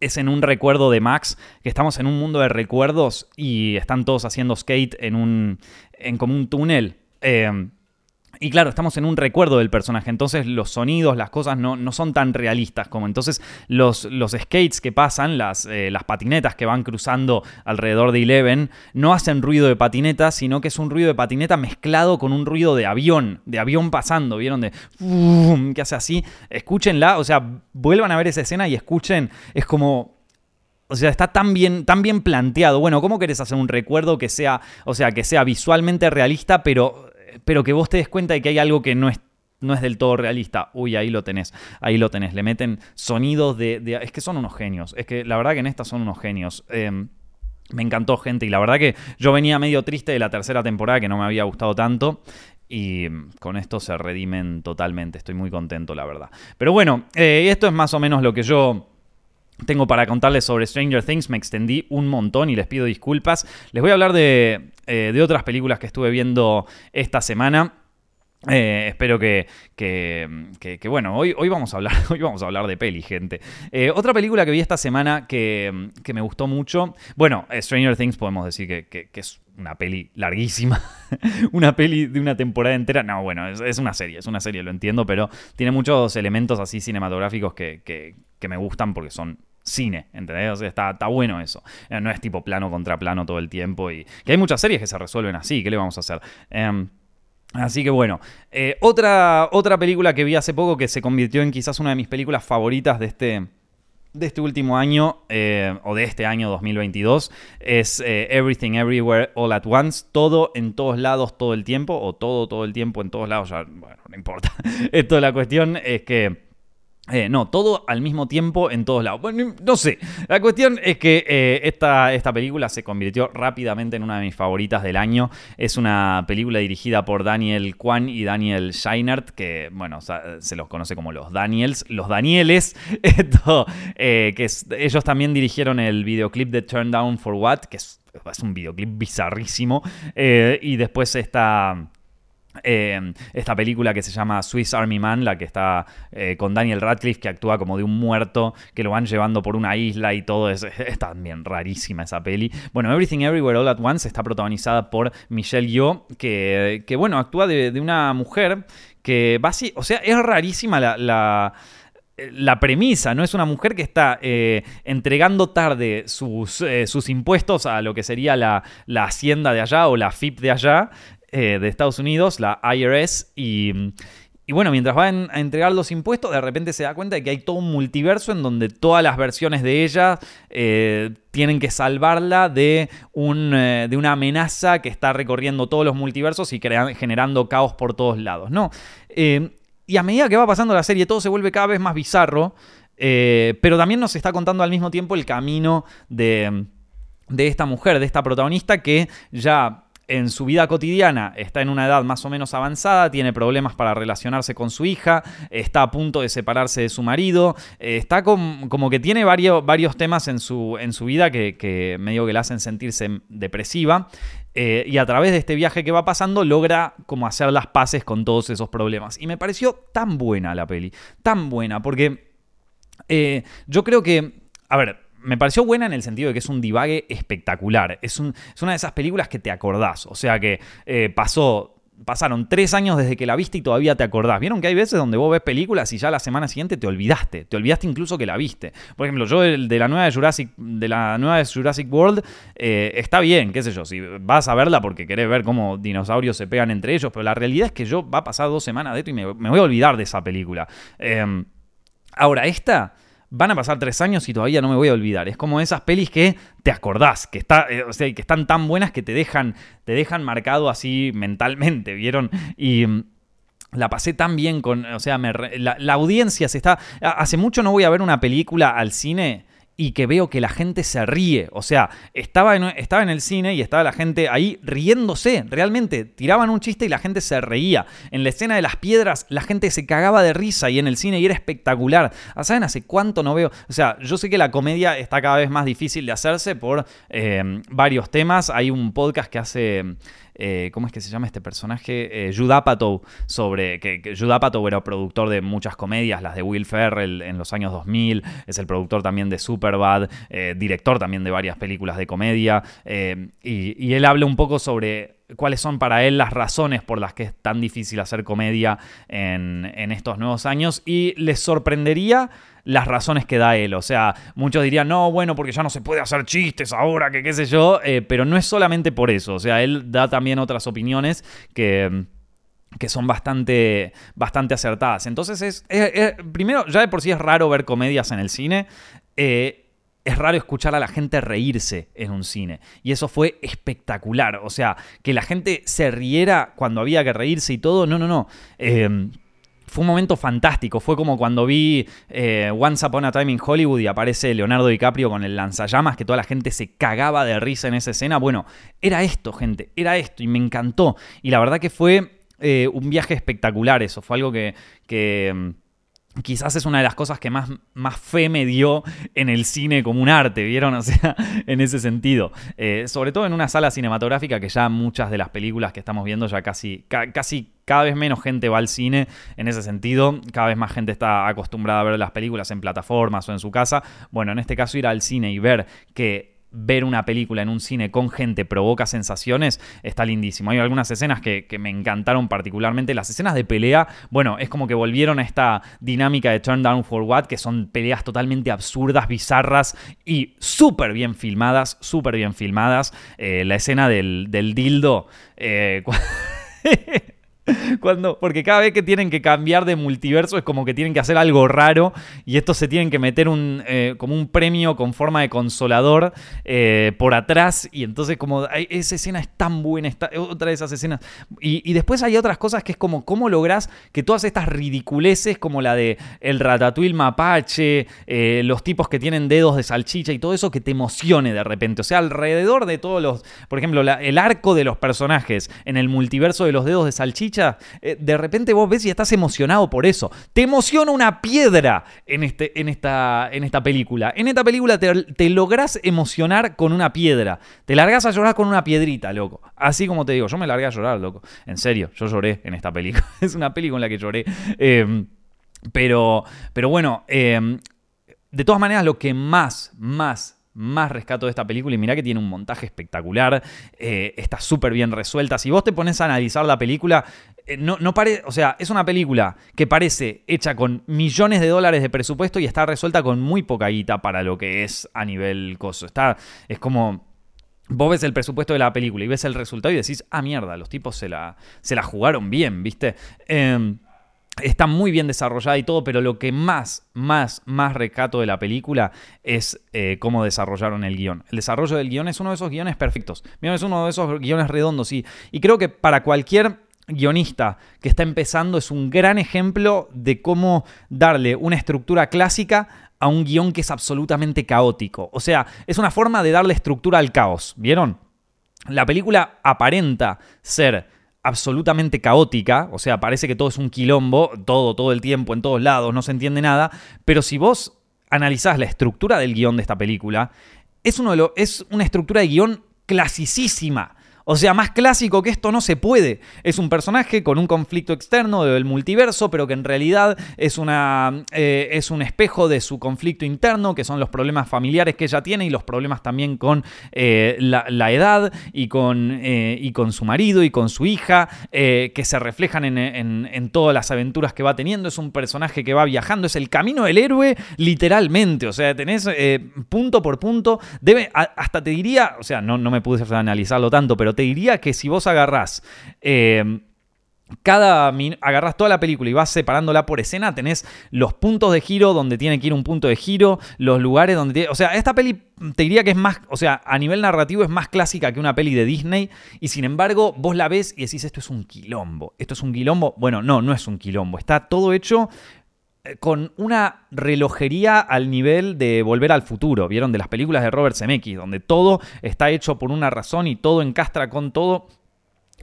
es en un recuerdo de Max, que estamos en un mundo de recuerdos y están todos haciendo skate en un en como un túnel. Eh, y claro, estamos en un recuerdo del personaje, entonces los sonidos, las cosas no, no son tan realistas como entonces los, los skates que pasan, las, eh, las patinetas que van cruzando alrededor de Eleven, no hacen ruido de patineta, sino que es un ruido de patineta mezclado con un ruido de avión, de avión pasando, ¿vieron? De que hace así. Escúchenla, o sea, vuelvan a ver esa escena y escuchen, es como o sea, está tan bien, tan bien planteado. Bueno, ¿cómo querés hacer un recuerdo que sea, o sea, que sea visualmente realista, pero pero que vos te des cuenta de que hay algo que no es no es del todo realista. Uy, ahí lo tenés, ahí lo tenés. Le meten sonidos de, Es que son unos genios. Es que la verdad que en estas son unos genios. Em, me encantó, gente. Y la verdad que yo venía medio triste de la tercera temporada, que no me había gustado tanto. Y con esto se redimen totalmente. Estoy muy contento, la verdad. Pero bueno, eh, esto es más o menos lo que yo tengo para contarles sobre Stranger Things. Me extendí un montón y les pido disculpas. Les voy a hablar de eh, de otras películas que estuve viendo esta semana. Eh, espero que, que, bueno, hoy, hoy, vamos a hablar, hoy vamos a hablar de peli, gente. Eh, otra película que vi esta semana que, me gustó mucho, bueno, Stranger Things podemos decir que, es una peli larguísima, una peli de una temporada entera, no, bueno, es, una serie, es una serie, lo entiendo, pero tiene muchos elementos así cinematográficos que, me gustan porque son cine, ¿entendés? O sea, está, está, bueno eso. Eh, no es tipo plano contra plano todo el tiempo y que hay muchas series que se resuelven así, ¿qué le vamos a hacer? Em, así que bueno, eh, otra, otra película que vi hace poco que se convirtió en quizás una de mis películas favoritas de este, de este último año, eh, o de este año 2022, es Everything Everywhere All at Once, todo en todos lados todo el tiempo, o todo todo el tiempo en todos lados, ya, bueno, no importa. Esto la cuestión es que... Eh, no, todo al mismo tiempo en todos lados. Bueno, no sé. La cuestión es que eh, esta, esta, película se convirtió rápidamente en una de mis favoritas del año. Es una película dirigida por Daniel Kwan y Daniel Scheinert, que, bueno, se los conoce como los Daniels. Los Danieles. Eh, que ellos también dirigieron el videoclip de Turn Down for What, que es, es un videoclip bizarrísimo. y después está Em, esta película que se llama Swiss Army Man, la que está eh, con Daniel Radcliffe, que actúa como de un muerto, que lo van llevando por una isla y todo, es, también rarísima esa peli. Bueno, Everything Everywhere All at Once está protagonizada por Michelle Yeoh, que, que bueno, actúa de, una mujer que va así, o sea, es rarísima la, la premisa, ¿no? Es una mujer que está eh, entregando tarde sus, eh, sus, impuestos a lo que sería la, la, hacienda de allá o la FIP de allá, eh, de Estados Unidos, la IRS, y, bueno, mientras va a entregar los impuestos, de repente se da cuenta de que hay todo un multiverso en donde todas las versiones de ella eh, tienen que salvarla de, un, eh, de, una amenaza que está recorriendo todos los multiversos y generando caos por todos lados, ¿no? y a medida que va pasando la serie, todo se vuelve cada vez más bizarro, pero también nos está contando al mismo tiempo el camino de, de esta mujer, de esta protagonista que ya en su vida cotidiana está en una edad más o menos avanzada, tiene problemas para relacionarse con su hija, está a punto de separarse de su marido, eh, está como que tiene varios, varios temas en su, en su vida que, medio que la hacen sentirse depresiva. Eh, y a través de este viaje que va pasando logra como hacer las paces con todos esos problemas. Y me pareció tan buena la peli, tan buena, porque eh, yo creo que, a ver, me pareció buena en el sentido de que es un divague espectacular. Es, una de esas películas que te acordás. O sea que eh, pasó. Pasaron tres años desde que la viste y todavía te acordás. Vieron que hay veces donde vos ves películas y ya la semana siguiente te olvidaste. Te olvidaste incluso que la viste. Por ejemplo, yo de la nueva de Jurassic, de la nueva Jurassic World eh, está bien, qué sé yo. Si vas a verla porque querés ver cómo dinosaurios se pegan entre ellos. Pero la realidad es que yo va a pasar dos semanas de esto y me, voy a olvidar de esa película. Em, ahora, esta van a pasar tres años y todavía no me voy a olvidar. Es como esas pelis que te acordás, que, está, eh, o sea, que están tan buenas que te dejan, te dejan marcado así mentalmente, ¿vieron? Y mm, la pasé tan bien con, o sea, la, la, audiencia se está... Hace mucho no voy a ver una película al cine y que veo que la gente se ríe. O sea, estaba en, estaba en el cine y estaba la gente ahí riéndose, realmente. Tiraban un chiste y la gente se reía. En la escena de las piedras, la gente se cagaba de risa y en el cine era espectacular. Ah, ¿Saben hace cuánto no veo? O sea, yo sé que la comedia está cada vez más difícil de hacerse por eh, varios temas. Hay un podcast que hace eh, ¿cómo es que se llama este personaje? Eh, sobre, que, que era productor de muchas comedias, las de Will Ferrell en los años 2000, es el productor también de Superbad, eh, director también de varias películas de comedia, y, él habla un poco sobre cuáles son para él las razones por las que es tan difícil hacer comedia en estos nuevos años y les sorprendería las razones que da él. O sea, muchos dirían, no, bueno, porque ya no se puede hacer chistes ahora, que qué sé yo, eh, pero no es solamente por eso. O sea, él da también otras opiniones que que son bastante, bastante acertadas. Entonces, es, primero, ya de por sí es raro ver comedias en el cine. Eh, es raro escuchar a la gente reírse en un cine. Y eso fue espectacular. O sea, que la gente se riera cuando había que reírse y todo. No, no, no. Eh, fue un momento fantástico. Fue como cuando vi eh, Once Upon a Time in Hollywood y aparece Leonardo DiCaprio con el lanzallamas, que toda la gente se cagaba de risa en esa escena. Bueno, era esto, gente, era esto y me encantó. Y la verdad que fue eh, un viaje espectacular eso. Fue algo que, mm, quizás es una de las cosas que más, más fe me dio en el cine como un arte, ¿vieron? O sea, en ese sentido. Eh, sobre todo en una sala cinematográfica que ya muchas de las películas que estamos viendo ya casi, casi cada vez menos gente va al cine en ese sentido, cada vez más gente está acostumbrada a ver las películas en plataformas o en su casa. Bueno, en este caso ir al cine y ver que ver una película en un cine con gente provoca sensaciones, está lindísimo. Hay algunas escenas que, me encantaron particularmente. Las escenas de pelea, bueno, es como que volvieron a esta dinámica de Turn Down for What, que son peleas totalmente absurdas, bizarras y súper bien filmadas, súper bien filmadas. Eh, la escena del, del dildo... Eh, Porque cada vez que tienen que cambiar de multiverso es como que tienen que hacer algo raro y estos se tienen que meter un, eh, como un premio con forma de consolador eh, por atrás y entonces como esa escena es tan buena, otra de esas escenas. Y, después hay otras cosas que es como cómo lográs que todas estas ridiculeces como la de el ratatouille mapache, eh, los tipos que tienen dedos de salchicha y todo eso que te emocione de repente. O sea, alrededor de todos los, por ejemplo, el arco de los personajes en el multiverso de los dedos de salchicha eh, de repente vos ves y estás emocionado por eso. Te emociona una piedra en, este, en, esta, en esta película. En esta película te, te lográs emocionar con una piedra. Te largas a llorar con una piedrita, loco. Así como te digo, yo me largué a llorar, loco. En serio, yo lloré en esta película. es una película en la que lloré. Em, pero, pero bueno, em, de todas maneras, lo que más, más más rescato de esta película y mira que tiene un montaje espectacular, eh, está súper bien resuelta. Si vos te pones a analizar la película, no, no pare, o sea, es una película que parece hecha con millones de dólares de presupuesto y está resuelta con muy poca guita para lo que es a nivel coso. Está, es como vos ves el presupuesto de la película y ves el resultado y decís, ah, mierda, los tipos se la, se la jugaron bien, ¿viste? Em, está muy bien desarrollada y todo, pero lo que más, más, más recato de la película es eh, cómo desarrollaron el guion. El desarrollo del guion es uno de esos guiones perfectos. Es uno de esos guiones redondos y, y creo que para cualquier guionista que está empezando es un gran ejemplo de cómo darle una estructura clásica a un guion que es absolutamente caótico. O sea, es una forma de darle estructura al caos. ¿Vieron? La película aparenta ser absolutamente caótica, o sea, parece que todo es un quilombo, todo, todo el tiempo, en todos lados, no se entiende nada, pero si vos analizás la estructura del guion de esta película, es, uno de es una estructura de guion clasicísima. O sea, más clásico que esto no se puede. Es un personaje con un conflicto externo del multiverso, pero que en realidad es, una, eh, es un espejo de su conflicto interno, que son los problemas familiares que ella tiene y los problemas también con eh, la, edad y con, eh, y con su marido y con su hija, que se reflejan en, todas las aventuras que va teniendo. Es un personaje que va viajando, es el camino del héroe literalmente. O sea, tenés punto por punto, debe, hasta te diría, o sea, no, no me pude analizarlo tanto, pero te diría que si vos agarrás eh, cada agarras toda la película y vas separándola por escena, tenés los puntos de giro donde tiene que ir un punto de giro, los lugares donde tiene, o sea, esta peli te diría que es más, o sea, a nivel narrativo es más clásica que una peli de Disney y sin embargo, vos la ves y decís esto es un quilombo. Esto es un quilombo. Bueno, no, no es un quilombo, está todo hecho con una relojería al nivel de Volver al Futuro, ¿vieron? De las películas de Robert Zemeckis, donde todo está hecho por una razón y todo encastra con todo.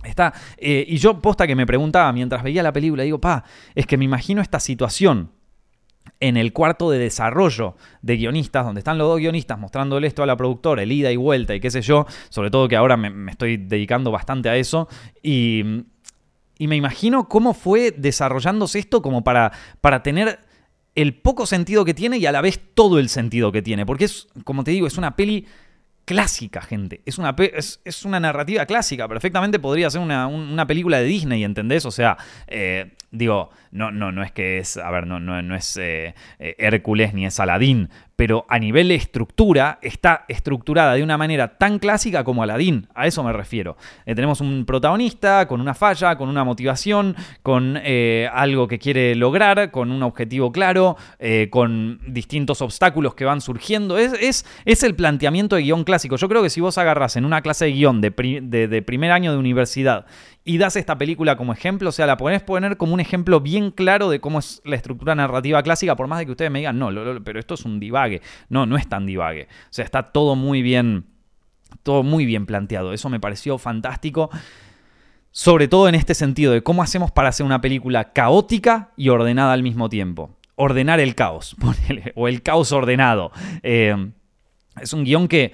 Está, eh, y yo posta que me preguntaba mientras veía la película, digo, pa, es que me imagino esta situación en el cuarto de desarrollo de guionistas, donde están los dos guionistas mostrándole esto a la productora, el ida y vuelta y qué sé yo, sobre todo que ahora me estoy dedicando bastante a eso, y y me imagino cómo fue desarrollándose esto como para, para tener el poco sentido que tiene y a la vez todo el sentido que tiene. Porque es, como te digo, es una peli clásica, gente. Es una, es, una narrativa clásica. Perfectamente podría ser una, película de Disney, ¿entendés? O sea, eh, digo, no, no, no es que es, a ver, no, no, no es eh, eh, Hércules ni es Aladín, pero a nivel de estructura está estructurada de una manera tan clásica como Aladín, a eso me refiero. Eh, tenemos un protagonista con una falla, con una motivación, con algo que quiere lograr, con un objetivo claro, con distintos obstáculos que van surgiendo. Es, es, es, el planteamiento de guion clásico. Yo creo que si vos agarras en una clase de guion de, de primer año de universidad y das esta película como ejemplo, o sea, la podés poner como un ejemplo bien claro de cómo es la estructura narrativa clásica, por más de que ustedes me digan, no, pero esto es un divague. No, no es tan divague. O sea, está todo muy bien, todo muy bien planteado. Eso me pareció fantástico. Sobre todo en este sentido de cómo hacemos para hacer una película caótica y ordenada al mismo tiempo. Ordenar el caos, o el caos ordenado. Eh, es un guion que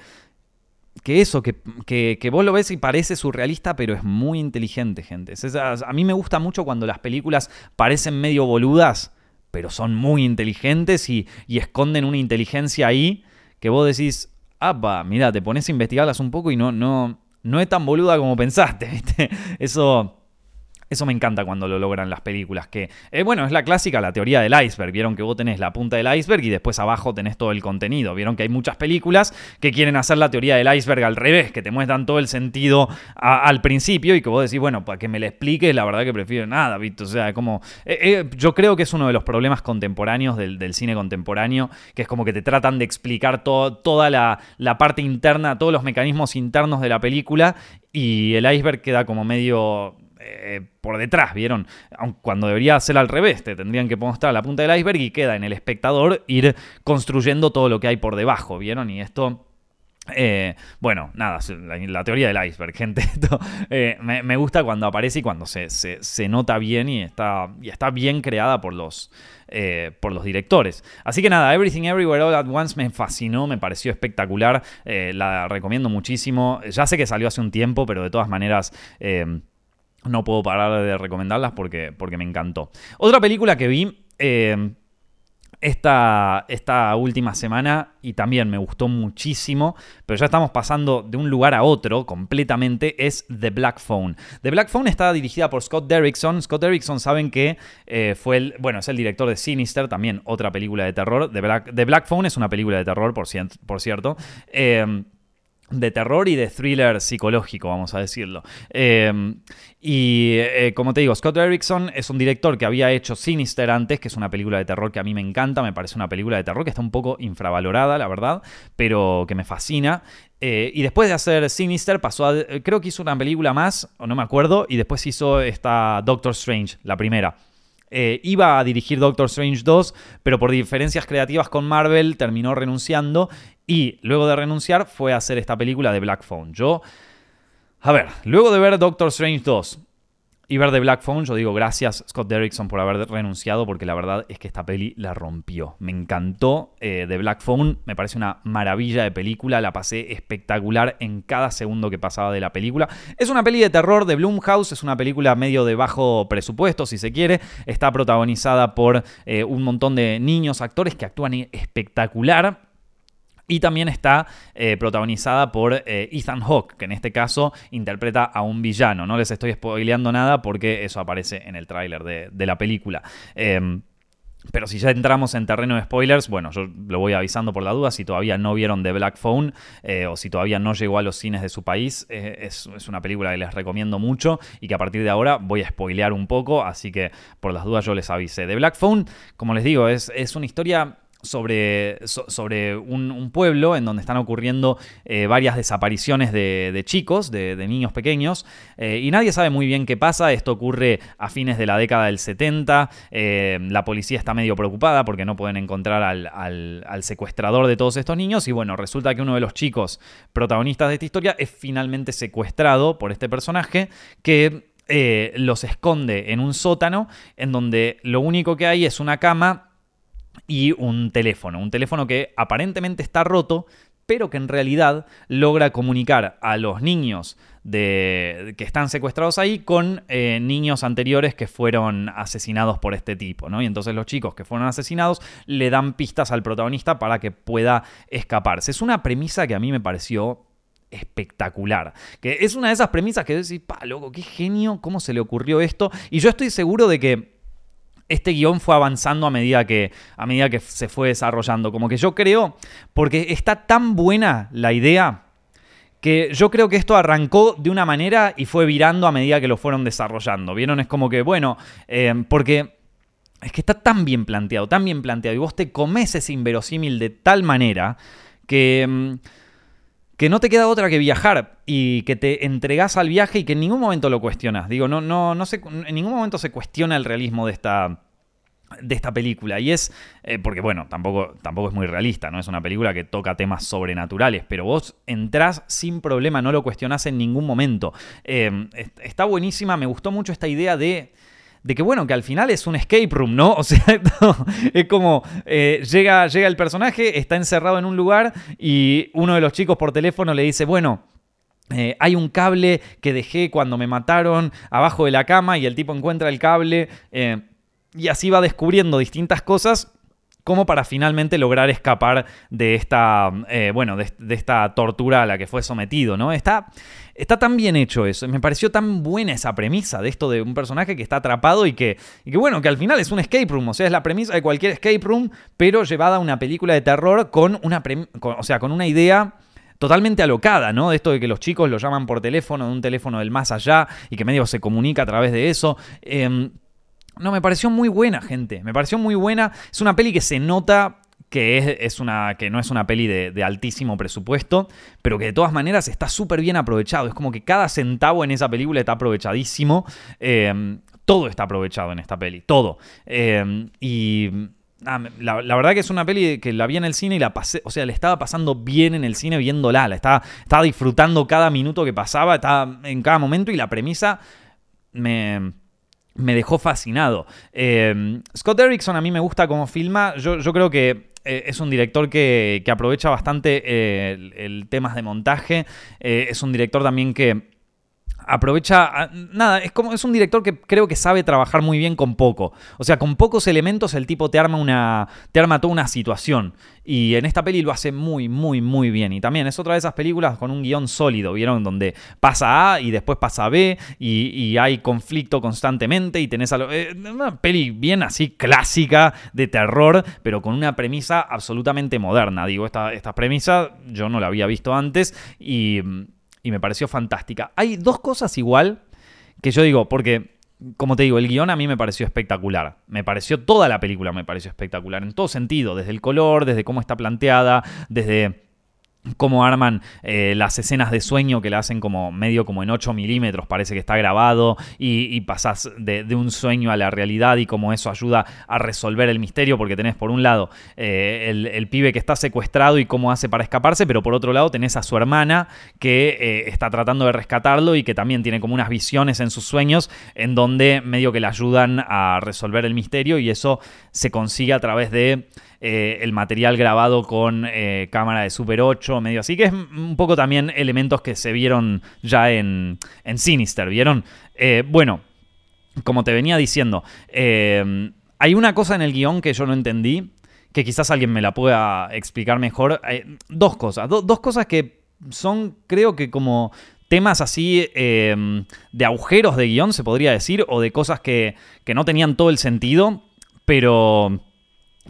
que eso, que, que, vos lo ves y parece surrealista, pero es muy inteligente, gente. a mí me gusta mucho cuando las películas parecen medio boludas, pero son muy inteligentes y, y esconden una inteligencia ahí que vos decís, apa, mira, te pones a investigarlas un poco y no, no, no es tan boluda como pensaste, ¿viste? Eso eso me encanta cuando lo logran las películas, que, eh, bueno, es la clásica, la teoría del iceberg. Vieron que vos tenés la punta del iceberg y después abajo tenés todo el contenido. Vieron que hay muchas películas que quieren hacer la teoría del iceberg al revés, que te muestran todo el sentido al principio y que vos decís, bueno, para que me lo expliques, la verdad que prefiero nada, ¿viste? O sea, como, eh, eh, yo creo que es uno de los problemas contemporáneos del, cine contemporáneo, que es como que te tratan de explicar toda la, la parte interna, todos los mecanismos internos de la película y el iceberg queda como medio eh, por detrás, ¿vieron? Cuando debería ser al revés, te tendrían que mostrar la punta del iceberg y queda en el espectador ir construyendo todo lo que hay por debajo, ¿vieron? Y esto... Eh, bueno, nada, la, teoría del iceberg, gente. Eh, me, gusta cuando aparece y cuando se, nota bien y está, y está bien creada por los, por los directores. Así que nada, Everything Everywhere All at Once me fascinó, me pareció espectacular, la recomiendo muchísimo. Ya sé que salió hace un tiempo, pero de todas maneras no puedo parar de recomendarlas porque, porque me encantó. Otra película que vi eh, esta, esta, última semana y también me gustó muchísimo, pero ya estamos pasando de un lugar a otro completamente, es The Black Phone. The Black Phone está dirigida por Scott Derrickson. Scott Derrickson saben que eh, fue el, bueno, es el director de Sinister, también otra película de terror. The Black, The Black Phone es una película de terror, por, por cierto. Eh, de terror y de thriller psicológico, vamos a decirlo. Em, y eh, como te digo, Scott Derrickson es un director que había hecho Sinister antes, que es una película de terror que a mí me encanta, me parece una película de terror que está un poco infravalorada, la verdad, pero que me fascina. Eh, y después de hacer Sinister pasó a... Creo que hizo una película más, o no me acuerdo, y después hizo esta Doctor Strange, la primera. Eh, iba a dirigir Doctor Strange 2, pero por diferencias creativas con Marvel terminó renunciando y luego de renunciar fue a hacer esta película de Black Phone. Yo, a ver, luego de ver Doctor Strange 2 y ver The Black Phone, yo digo gracias Scott Derrickson por haber renunciado porque la verdad es que esta peli la rompió. Me encantó eh, The Black Phone, me parece una maravilla de película, la pasé espectacular en cada segundo que pasaba de la película. Es una peli de terror de Blumhouse, es una película medio de bajo presupuesto si se quiere, está protagonizada por eh, un montón de niños actores que actúan espectacular. Y también está eh, protagonizada por eh, Ethan Hawke, que en este caso interpreta a un villano. No les estoy spoileando nada porque eso aparece en el tráiler de, la película. Em, pero si ya entramos en terreno de spoilers, bueno, yo lo voy avisando por la duda. Si todavía no vieron The Black Phone eh, o si todavía no llegó a los cines de su país, es, una película que les recomiendo mucho y que a partir de ahora voy a spoilear un poco. Así que por las dudas yo les avisé. The Black Phone, como les digo, es, es una historia sobre, sobre un, pueblo en donde están ocurriendo eh, varias desapariciones de, chicos, de, niños pequeños, eh, y nadie sabe muy bien qué pasa. Esto ocurre a fines de la década del 70. Eh, la policía está medio preocupada porque no pueden encontrar al, al, secuestrador de todos estos niños. Y bueno, resulta que uno de los chicos protagonistas de esta historia es finalmente secuestrado por este personaje que los esconde en un sótano en donde lo único que hay es una cama y un teléfono. Un teléfono que aparentemente está roto, pero que en realidad logra comunicar a los niños de, que están secuestrados ahí con eh, niños anteriores que fueron asesinados por este tipo, ¿no? Y entonces los chicos que fueron asesinados le dan pistas al protagonista para que pueda escaparse. Es una premisa que a mí me pareció espectacular. Que es una de esas premisas que decís, pa, loco, qué genio, cómo se le ocurrió esto. Y yo estoy seguro de que este guion fue avanzando a medida que, a medida que se fue desarrollando. Como que yo creo, porque está tan buena la idea que yo creo que esto arrancó de una manera y fue virando a medida que lo fueron desarrollando. ¿Vieron? Es como que, bueno, eh, porque es que está tan bien planteado, tan bien planteado, y vos te comes ese inverosímil de tal manera que, mm, que no te queda otra que viajar y que te entregas al viaje y que en ningún momento lo cuestionas. Digo, no, no, no en ningún momento se cuestiona el realismo de esta, de esta película. Y es, eh, porque bueno, tampoco, tampoco es muy realista, ¿no? Es una película que toca temas sobrenaturales, pero vos entrás sin problema, no lo cuestionás en ningún momento. Eh, está buenísima, me gustó mucho esta idea de de que bueno, que al final es un escape room, ¿no? O sea, es como eh, llega, llega el personaje, está encerrado en un lugar y uno de los chicos por teléfono le dice, bueno, hay un cable que dejé cuando me mataron abajo de la cama y el tipo encuentra el cable y así va descubriendo distintas cosas como para finalmente lograr escapar de esta, eh, bueno, de, esta tortura a la que fue sometido, ¿no? Está, está tan bien hecho eso, me pareció tan buena esa premisa de esto de un personaje que está atrapado y que, y que, bueno, que al final es un escape room, o sea, es la premisa de cualquier escape room, pero llevada a una película de terror con una, o sea, con una idea totalmente alocada, ¿no? De esto de que los chicos lo llaman por teléfono, de un teléfono del más allá, y que medio se comunica a través de eso. Em, no, me pareció muy buena, gente. Me pareció muy buena. Es una peli que se nota que, es, una, que no es una peli de, altísimo presupuesto, pero que de todas maneras está súper bien aprovechado. Es como que cada centavo en esa película está aprovechadísimo. Em, todo está aprovechado en esta peli, todo. Em, y la, verdad que es una peli que la vi en el cine y la pasé, o sea, le estaba pasando bien en el cine viéndola, la estaba, estaba disfrutando cada minuto que pasaba, estaba en cada momento y la premisa me me dejó fascinado. Eh, Scott Derrickson a mí me gusta como filma. Yo, creo que eh, es un director que, aprovecha bastante eh, el, temas de montaje. es un director también que aprovecha. Nada, es como. Es un director que creo que sabe trabajar muy bien con poco. O sea, con pocos elementos el tipo te arma una. te arma toda una situación. Y en esta peli lo hace muy, muy, muy bien. Y también es otra de esas películas con un guion sólido, ¿vieron? Donde pasa A y después pasa B y, hay conflicto constantemente y tenés eh, una peli bien así clásica de terror, pero con una premisa absolutamente moderna. Digo, esta, esta premisa yo no la había visto antes y y me pareció fantástica. Hay dos cosas igual que yo digo, porque, como te digo, el guion a mí me pareció espectacular. Me pareció, toda la película me pareció espectacular, en todo sentido, desde el color, desde cómo está planteada, desde cómo arman eh, las escenas de sueño que le hacen como medio como en 8 milímetros, parece que está grabado, y, pasas de, un sueño a la realidad y cómo eso ayuda a resolver el misterio, porque tenés por un lado eh, el, pibe que está secuestrado y cómo hace para escaparse, pero por otro lado tenés a su hermana que eh, está tratando de rescatarlo y que también tiene como unas visiones en sus sueños en donde medio que le ayudan a resolver el misterio y eso se consigue a través de eh, el material grabado con eh, cámara de Super 8, medio así, que es un poco también elementos que se vieron ya en, en Sinister, ¿vieron? Eh, bueno, como te venía diciendo, hay una cosa en el guion que yo no entendí, que quizás alguien me la pueda explicar mejor. dos cosas, dos cosas que son, creo que como temas así de agujeros de guion, se podría decir, o de cosas que, que no tenían todo el sentido, pero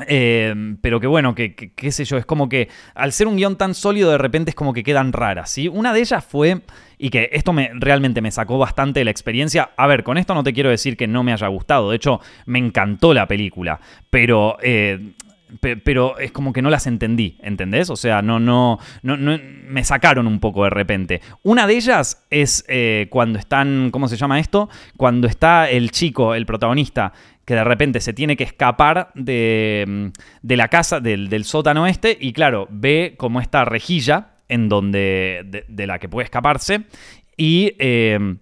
eh, pero que bueno, que, qué sé yo, es como que al ser un guion tan sólido de repente es como que quedan raras, ¿sí? Una de ellas fue, y que esto me, realmente me sacó bastante de la experiencia, a ver, con esto no te quiero decir que no me haya gustado, de hecho me encantó la película, pero... Eh, pero es como que no las entendí, ¿entendés? O sea, no, no, no, me sacaron un poco de repente. Una de ellas es eh, cuando están, ¿cómo se llama esto? Cuando está el chico, el protagonista, que de repente se tiene que escapar de, mm, la casa, del, sótano este, y claro, ve como esta rejilla en donde, de, la que puede escaparse, y... Eh,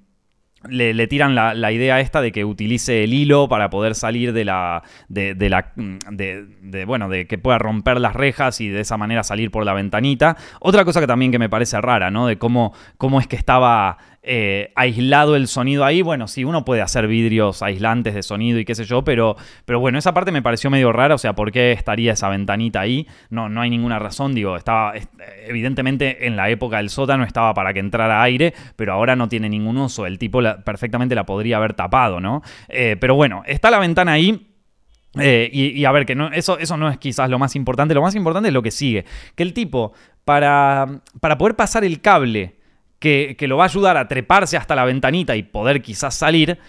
le, tiran la, idea esta de que utilice el hilo para poder salir de la. de, la. De, bueno, de que pueda romper las rejas y de esa manera salir por la ventanita. Otra cosa que también que me parece rara, ¿no? De cómo, cómo es que estaba eh, aislado el sonido ahí. Bueno, sí, uno puede hacer vidrios aislantes de sonido y qué sé yo, pero, pero bueno, esa parte me pareció medio rara. O sea, ¿por qué estaría esa ventanita ahí? No, no hay ninguna razón. Digo, estaba. Evidentemente en la época del sótano estaba para que entrara aire, pero ahora no tiene ningún uso. El tipo perfectamente la podría haber tapado, ¿no? Eh, pero bueno, está la ventana ahí. Eh, y, a ver, que no, eso, eso no es quizás lo más importante. Lo más importante es lo que sigue. Que el tipo, para, para poder pasar el cable que, lo va a ayudar a treparse hasta la ventanita y poder quizás salir,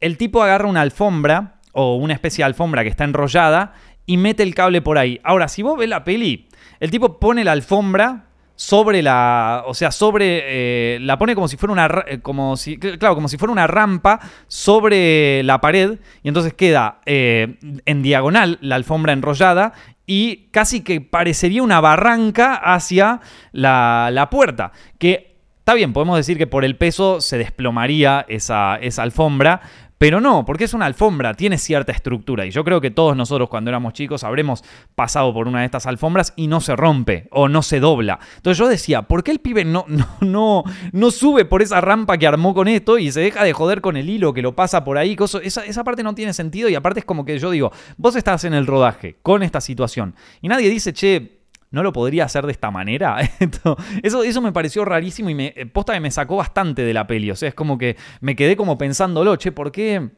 el tipo agarra una alfombra o una especie de alfombra que está enrollada y mete el cable por ahí. Ahora, si vos ves la peli, el tipo pone la alfombra sobre la, o sea, sobre, eh, la pone como si fuera una, eh, como si, claro, como si fuera una rampa sobre la pared y entonces queda eh, en diagonal la alfombra enrollada y casi que parecería una barranca hacia la, la puerta, que Está bien, podemos decir que por el peso se desplomaría esa, esa alfombra, pero no, porque es una alfombra, tiene cierta estructura. Y yo creo que todos nosotros cuando éramos chicos habremos pasado por una de estas alfombras y no se rompe o no se dobla. Entonces yo decía, ¿por qué el pibe no, no, no, no sube por esa rampa que armó con esto y se deja de joder con el hilo que lo pasa por ahí? Esa, esa parte no tiene sentido y aparte es como que yo digo, vos estás en el rodaje con esta situación y nadie dice, che, no lo podría hacer de esta manera. eso, eso me pareció rarísimo y me, eh, posta que me sacó bastante de la peli. O sea, es como que me quedé como pensándolo, che, ¿por qué?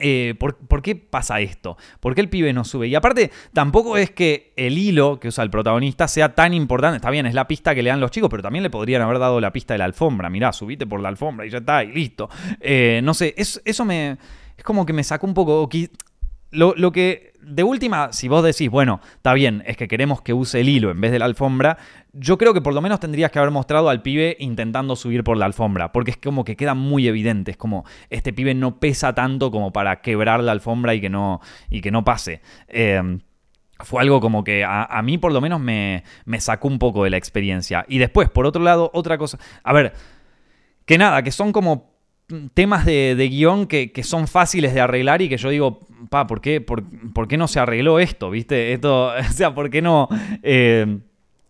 Eh, ¿por, qué pasa esto? ¿Por qué el pibe no sube? Y aparte, tampoco es que el hilo que usa el protagonista sea tan importante. Está bien, es la pista que le dan los chicos, pero también le podrían haber dado la pista de la alfombra. Mirá, subite por la alfombra y ya está, y listo. Eh, no sé, eso me. Es como que me sacó un poco. Lo, lo que de última, si vos decís, bueno, está bien, es que queremos que use el hilo en vez de la alfombra, yo creo que por lo menos tendrías que haber mostrado al pibe intentando subir por la alfombra, porque es como que queda muy evidente, es como este pibe no pesa tanto como para quebrar la alfombra y que no, y que no pase. Em, fue algo como que a, mí por lo menos me, me sacó un poco de la experiencia. Y después, por otro lado, otra cosa, a ver, que nada, que son como temas de, guion que, son fáciles de arreglar y que yo digo, pa, ¿por qué, por, qué no se arregló esto? ¿Viste? Esto, o sea, ¿por qué no? Eh,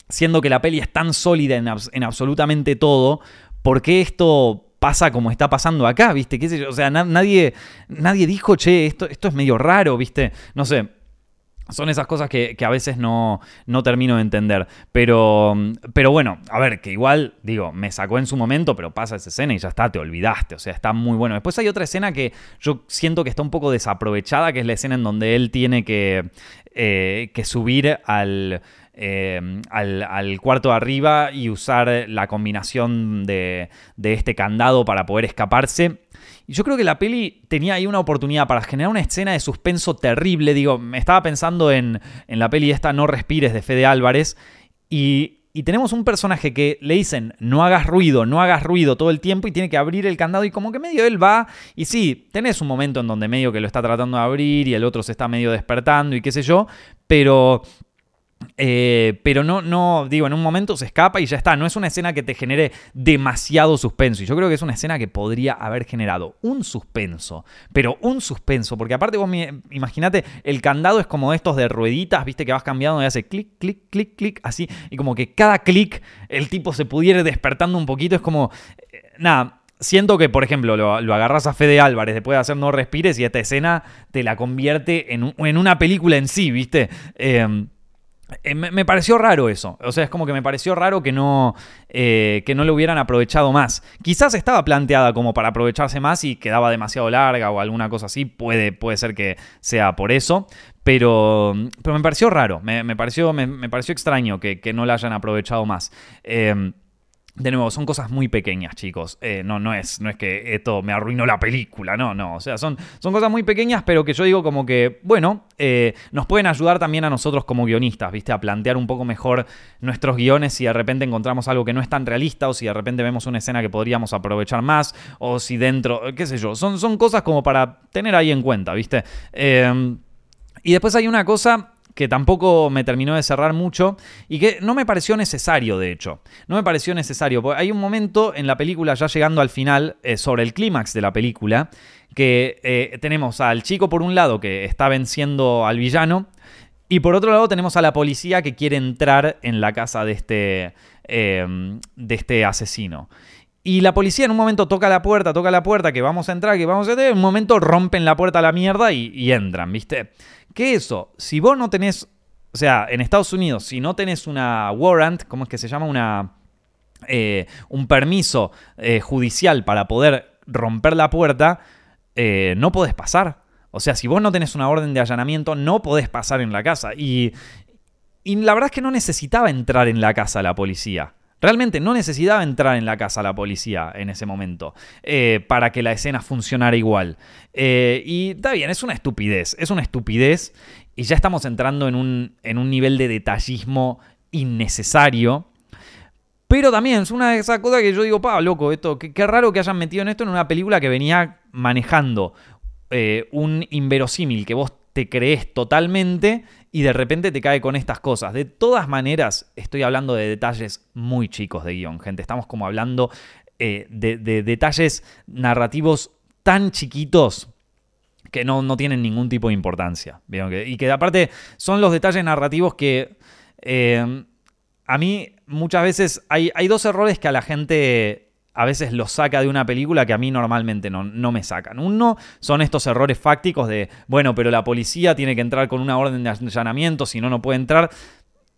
siendo que la peli es tan sólida en, absolutamente todo, ¿por qué esto pasa como está pasando acá? ¿Viste? ¿Qué sé yo? O sea, nadie, nadie dijo, che, esto, esto es medio raro, ¿viste? No sé. Son esas cosas que, a veces no, no, termino de entender. Pero, pero bueno, a ver, que igual, digo, me sacó en su momento, pero pasa esa escena y ya está, te olvidaste. O sea, está muy bueno. Después hay otra escena que yo siento que está un poco desaprovechada, que es la escena en donde él tiene que, eh, que subir al, eh, al, al, cuarto de arriba y usar la combinación de, de este candado para poder escaparse. Y yo creo que la peli tenía ahí una oportunidad para generar una escena de suspenso terrible. Digo, me estaba pensando en, en la peli esta No Respires de Fede Álvarez. Y, y tenemos un personaje que le dicen no hagas ruido, no hagas ruido todo el tiempo y tiene que abrir el candado y como que medio él va y sí, tenés un momento en donde medio que lo está tratando de abrir y el otro se está medio despertando y qué sé yo, pero eh, pero no, no, digo, en un momento se escapa y ya está. No es una escena que te genere demasiado suspenso. Y yo creo que es una escena que podría haber generado un suspenso. Pero un suspenso. Porque aparte vos imagínate, el candado es como estos de rueditas, viste, que vas cambiando y hace clic, clic, clic, clic, así. Y como que cada clic el tipo se pudiera despertando un poquito. Es como, eh, nada. Siento que, por ejemplo, lo, agarras a Fede Álvarez después de hacer No Respires y esta escena te la convierte en, en una película en sí, ¿viste? Eh, eh, me, pareció raro eso. O sea, es como que me pareció raro que no, eh, que no lo hubieran aprovechado más. Quizás estaba planteada como para aprovecharse más y quedaba demasiado larga o alguna cosa así. Puede, puede ser que sea por eso. Pero, pero me pareció raro. Me, pareció, me, pareció extraño que, que, no la hayan aprovechado más. Eh, de nuevo, son cosas muy pequeñas, chicos. Eh, no, no, es, no es que esto me arruinó la película, no, no. O sea, son, son cosas muy pequeñas, pero que yo digo como que, bueno, eh, nos pueden ayudar también a nosotros como guionistas, ¿viste? A plantear un poco mejor nuestros guiones si de repente encontramos algo que no es tan realista o si de repente vemos una escena que podríamos aprovechar más o si dentro, qué sé yo. Son, son cosas como para tener ahí en cuenta, ¿viste? Eh, y después hay una cosa que tampoco me terminó de cerrar mucho y que no me pareció necesario, de hecho. No me pareció necesario, porque hay un momento en la película, ya llegando al final, eh, sobre el clímax de la película, que eh, tenemos al chico por un lado que está venciendo al villano y por otro lado tenemos a la policía que quiere entrar en la casa de este, em, de este asesino. Y la policía en un momento toca la puerta, toca la puerta, que vamos a entrar, que vamos a entrar, en un momento rompen la puerta a la mierda y, entran, ¿viste? ¿Qué eso? Si vos no tenés, o sea, en Estados Unidos, si no tenés una warrant, ¿cómo es que se llama? Una, eh, un permiso eh, judicial para poder romper la puerta, eh, no podés pasar. O sea, si vos no tenés una orden de allanamiento, no podés pasar en la casa. Y, y la verdad es que no necesitaba entrar en la casa la policía. Realmente no necesitaba entrar en la casa la policía en ese momento eh, para que la escena funcionara igual. Eh, y está bien, es una estupidez, es una estupidez y ya estamos entrando en un, en un nivel de detallismo innecesario. Pero también es una de esas cosas que yo digo, pa, loco, esto, qué, raro que hayan metido en esto en una película que venía manejando eh, un inverosímil que vos te crees totalmente y de repente te cae con estas cosas. De todas maneras, estoy hablando de detalles muy chicos de guion, gente. Estamos como hablando eh, de, detalles narrativos tan chiquitos que no, no, tienen ningún tipo de importancia. Y que aparte son los detalles narrativos que eh, a mí muchas veces hay, hay dos errores que a la gente a veces los saca de una película que a mí normalmente no, no, me sacan. Uno son estos errores fácticos de, bueno, pero la policía tiene que entrar con una orden de allanamiento, si no, no puede entrar.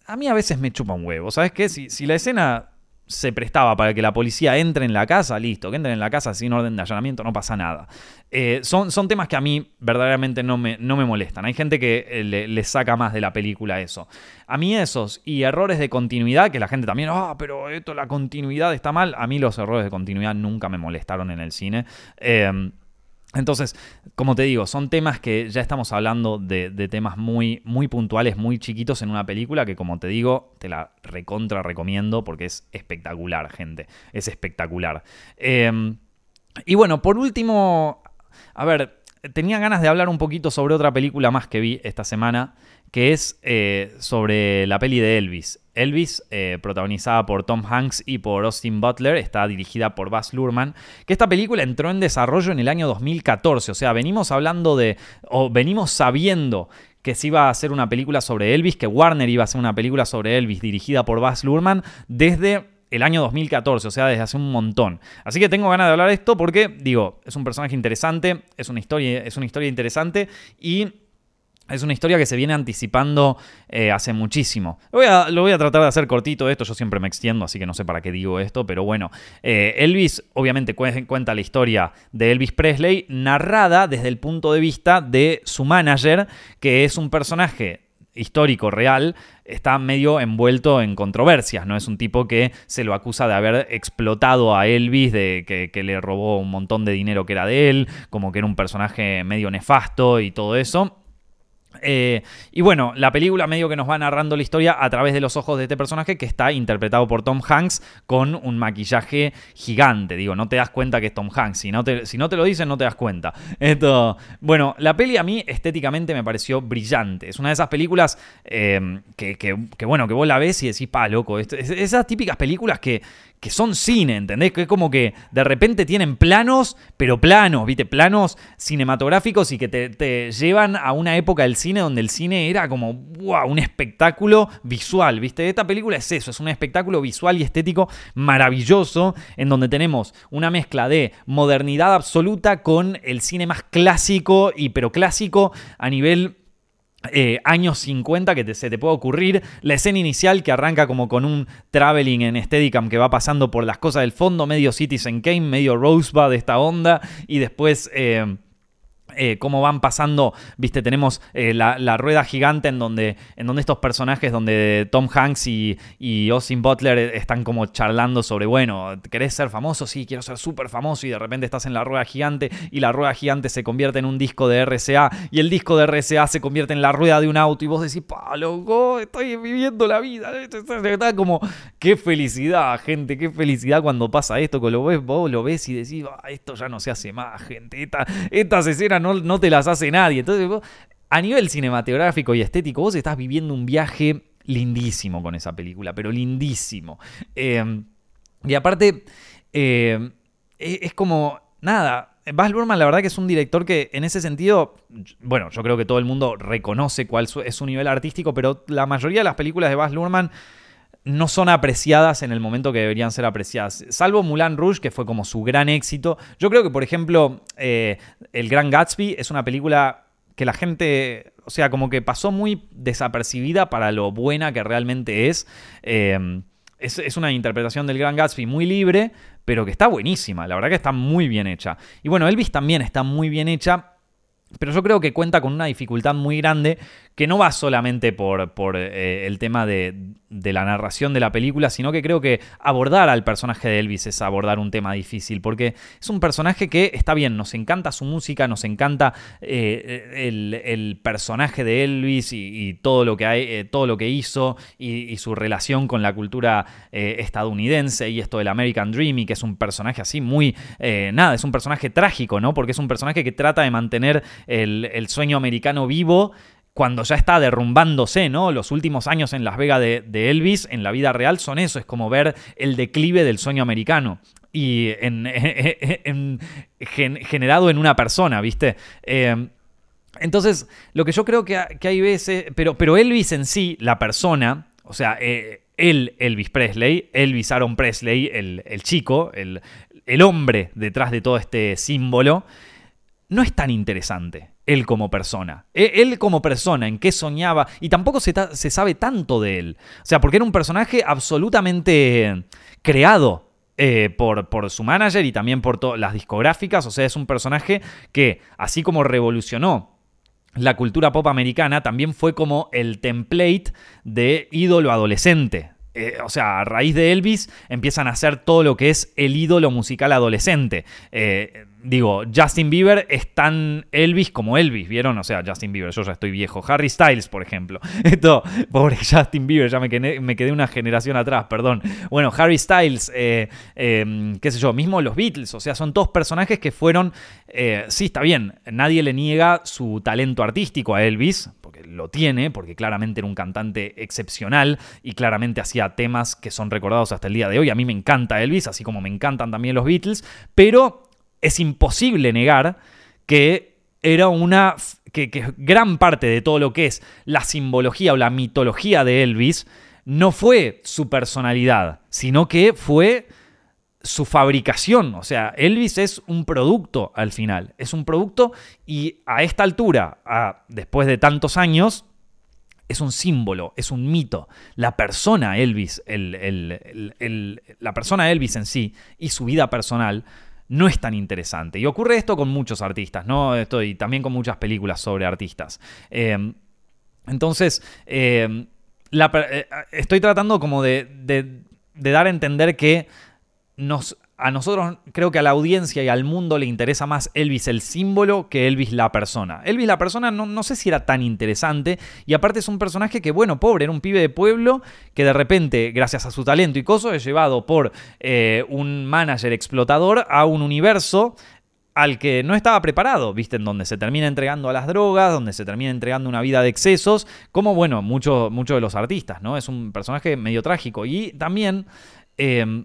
A mí a veces me chupa un huevo, ¿sabes qué? Si, si la escena se prestaba para que la policía entre en la casa, listo, que entre en la casa sin orden de allanamiento, no pasa nada. Eh, son, son, temas que a mí verdaderamente no me, no me molestan. Hay gente que eh, le, saca más de la película eso. A mí esos y errores de continuidad, que la gente también, ah, pero esto, la continuidad está mal, a mí los errores de continuidad nunca me molestaron en el cine. Eh, entonces, como te digo, son temas que ya estamos hablando de, temas muy, muy puntuales, muy chiquitos en una película que, como te digo, te la recontra recomiendo porque es espectacular, gente. Es espectacular. Em, y bueno, por último, a ver, tenía ganas de hablar un poquito sobre otra película más que vi esta semana, que es eh, sobre la peli de Elvis. Elvis, eh, protagonizada por Tom Hanks y por Austin Butler, está dirigida por Baz Luhrmann, que esta película entró en desarrollo en el año 2014, o sea, venimos hablando de, o venimos sabiendo que se iba a hacer una película sobre Elvis, que Warner iba a hacer una película sobre Elvis dirigida por Baz Luhrmann desde el año 2014, o sea, desde hace un montón. Así que tengo ganas de hablar de esto porque, digo, es un personaje interesante, es una historia, es una historia interesante y es una historia que se viene anticipando eh, hace muchísimo. Lo voy, a, tratar de hacer cortito esto, yo siempre me extiendo, así que no sé para qué digo esto, pero bueno, eh, Elvis obviamente cuenta la historia de Elvis Presley narrada desde el punto de vista de su manager, que es un personaje histórico real, está medio envuelto en controversias, ¿no? Es un tipo que se lo acusa de haber explotado a Elvis, de que, que le robó un montón de dinero que era de él, como que era un personaje medio nefasto y todo eso. Eh, y bueno, la película medio que nos va narrando la historia a través de los ojos de este personaje que está interpretado por Tom Hanks con un maquillaje gigante. Digo, no te das cuenta que es Tom Hanks. Si no te, si no te lo dicen, no te das cuenta. Esto, bueno, la peli a mí estéticamente me pareció brillante. Es una de esas películas eh, que, bueno, que vos la ves y decís, pa, loco. esas típicas películas que, que son cine, ¿entendés? Que es como que de repente tienen planos, pero planos, ¿viste? Planos cinematográficos y que te, llevan a una época del cine donde el cine era como, wow, un espectáculo visual, ¿viste? Esta película es eso, es un espectáculo visual y estético maravilloso, en donde tenemos una mezcla de modernidad absoluta con el cine más clásico, y pero clásico a nivel eh, años 50 que se te puede ocurrir. La escena inicial que arranca como con un traveling en Steadicam que va pasando por las cosas del fondo, medio Citizen Kane, medio Rosebud esta onda. Y después... Eh, eh, cómo van pasando, viste, tenemos eh, la, rueda gigante en donde, en donde estos personajes, donde Tom Hanks y, y Austin Butler están como charlando sobre, bueno, ¿querés ser famoso? Sí, quiero ser súper famoso y de repente estás en la rueda gigante y la rueda gigante se convierte en un disco de RCA y el disco de RCA se convierte en la rueda de un auto y vos decís, pa, loco, estoy viviendo la vida. Está como, qué felicidad, gente, qué felicidad cuando pasa esto, que lo ves, vos lo ves y decís, esto ya no se hace más, gente, estas escenas no, te las hace nadie. Entonces, a nivel cinematográfico y estético, vos estás viviendo un viaje lindísimo con esa película, pero lindísimo. Eh, y aparte, eh, e-, es como, nada, Baz Luhrmann la verdad que es un director que en ese sentido, bueno, yo creo que todo el mundo reconoce cuál es su nivel artístico, pero la mayoría de las películas de Baz Luhrmann no son apreciadas en el momento que deberían ser apreciadas. Salvo Mulan Rouge, que fue como su gran éxito. Yo creo que, por ejemplo, eh, El Gran Gatsby es una película que la gente, o sea, como que pasó muy desapercibida para lo buena que realmente es. Eh, es, es, una interpretación del Gran Gatsby muy libre, pero que está buenísima. La verdad que está muy bien hecha. Y bueno, Elvis también está muy bien hecha. Pero yo creo que cuenta con una dificultad muy grande que no va solamente por, por eh, el tema de, de, la narración de la película, sino que creo que abordar al personaje de Elvis es abordar un tema difícil, porque es un personaje que está bien, nos encanta su música, nos encanta eh, el, personaje de Elvis y, todo, lo que hay, eh, todo lo que hizo y, su relación con la cultura estadounidense y esto del American Dream y que es un personaje así muy... nada, es un personaje trágico, ¿no? Porque es un personaje que trata de mantener el, el sueño americano vivo cuando ya está derrumbándose, ¿no? Los últimos años en Las Vegas de, Elvis, en la vida real, son eso, es como ver el declive del sueño americano. Y en, generado en una persona, ¿viste? Eh, entonces, lo que yo creo que, hay veces, pero, pero Elvis en sí, la persona, o sea, eh, él, Elvis Presley, Elvis Aaron Presley, el, chico, el, el hombre detrás de todo este símbolo, no es tan interesante él como persona. E, él como persona, en qué soñaba, y tampoco se, sabe tanto de él. O sea, porque era un personaje absolutamente creado eh, por, su manager y también por las discográficas. O sea, es un personaje que, así como revolucionó la cultura pop americana, también fue como el template de ídolo adolescente. Eh, o sea, a raíz de Elvis empiezan a hacer todo lo que es el ídolo musical adolescente. Eh, digo, Justin Bieber es tan Elvis como Elvis, ¿vieron? O sea, Justin Bieber, yo ya estoy viejo. Harry Styles, por ejemplo. Esto, pobre Justin Bieber, ya me quedé, una generación atrás, perdón. Bueno, Harry Styles, eh, em, qué sé yo, mismo los Beatles, o sea, son todos personajes que fueron, eh, sí, está bien, nadie le niega su talento artístico a Elvis, porque lo tiene, porque claramente era un cantante excepcional y claramente hacía temas que son recordados hasta el día de hoy. A mí me encanta Elvis, así como me encantan también los Beatles, pero es imposible negar que era una. Que, gran parte de todo lo que es la simbología o la mitología de Elvis no fue su personalidad, sino que fue su fabricación. O sea, Elvis es un producto al final. Es un producto y a esta altura, después de tantos años, es un símbolo, es un mito. La persona Elvis, la persona Elvis en sí y su vida personal no es tan interesante. Y ocurre esto con muchos artistas, ¿no? Esto, y también con muchas películas sobre artistas. Em, entonces, em, eh, estoy tratando como de, de dar a entender que nos a nosotros, creo que a la audiencia y al mundo le interesa más Elvis el símbolo que Elvis la persona. Elvis la persona no, sé si era tan interesante y aparte es un personaje que, bueno, pobre, era un pibe de pueblo que de repente, gracias a su talento y cosas, es llevado por eh, un manager explotador a un universo al que no estaba preparado, ¿viste? En donde se termina entregando a las drogas, donde se termina entregando una vida de excesos, como, bueno, muchos mucho de los artistas, ¿no? Es un personaje medio trágico y también... Eh,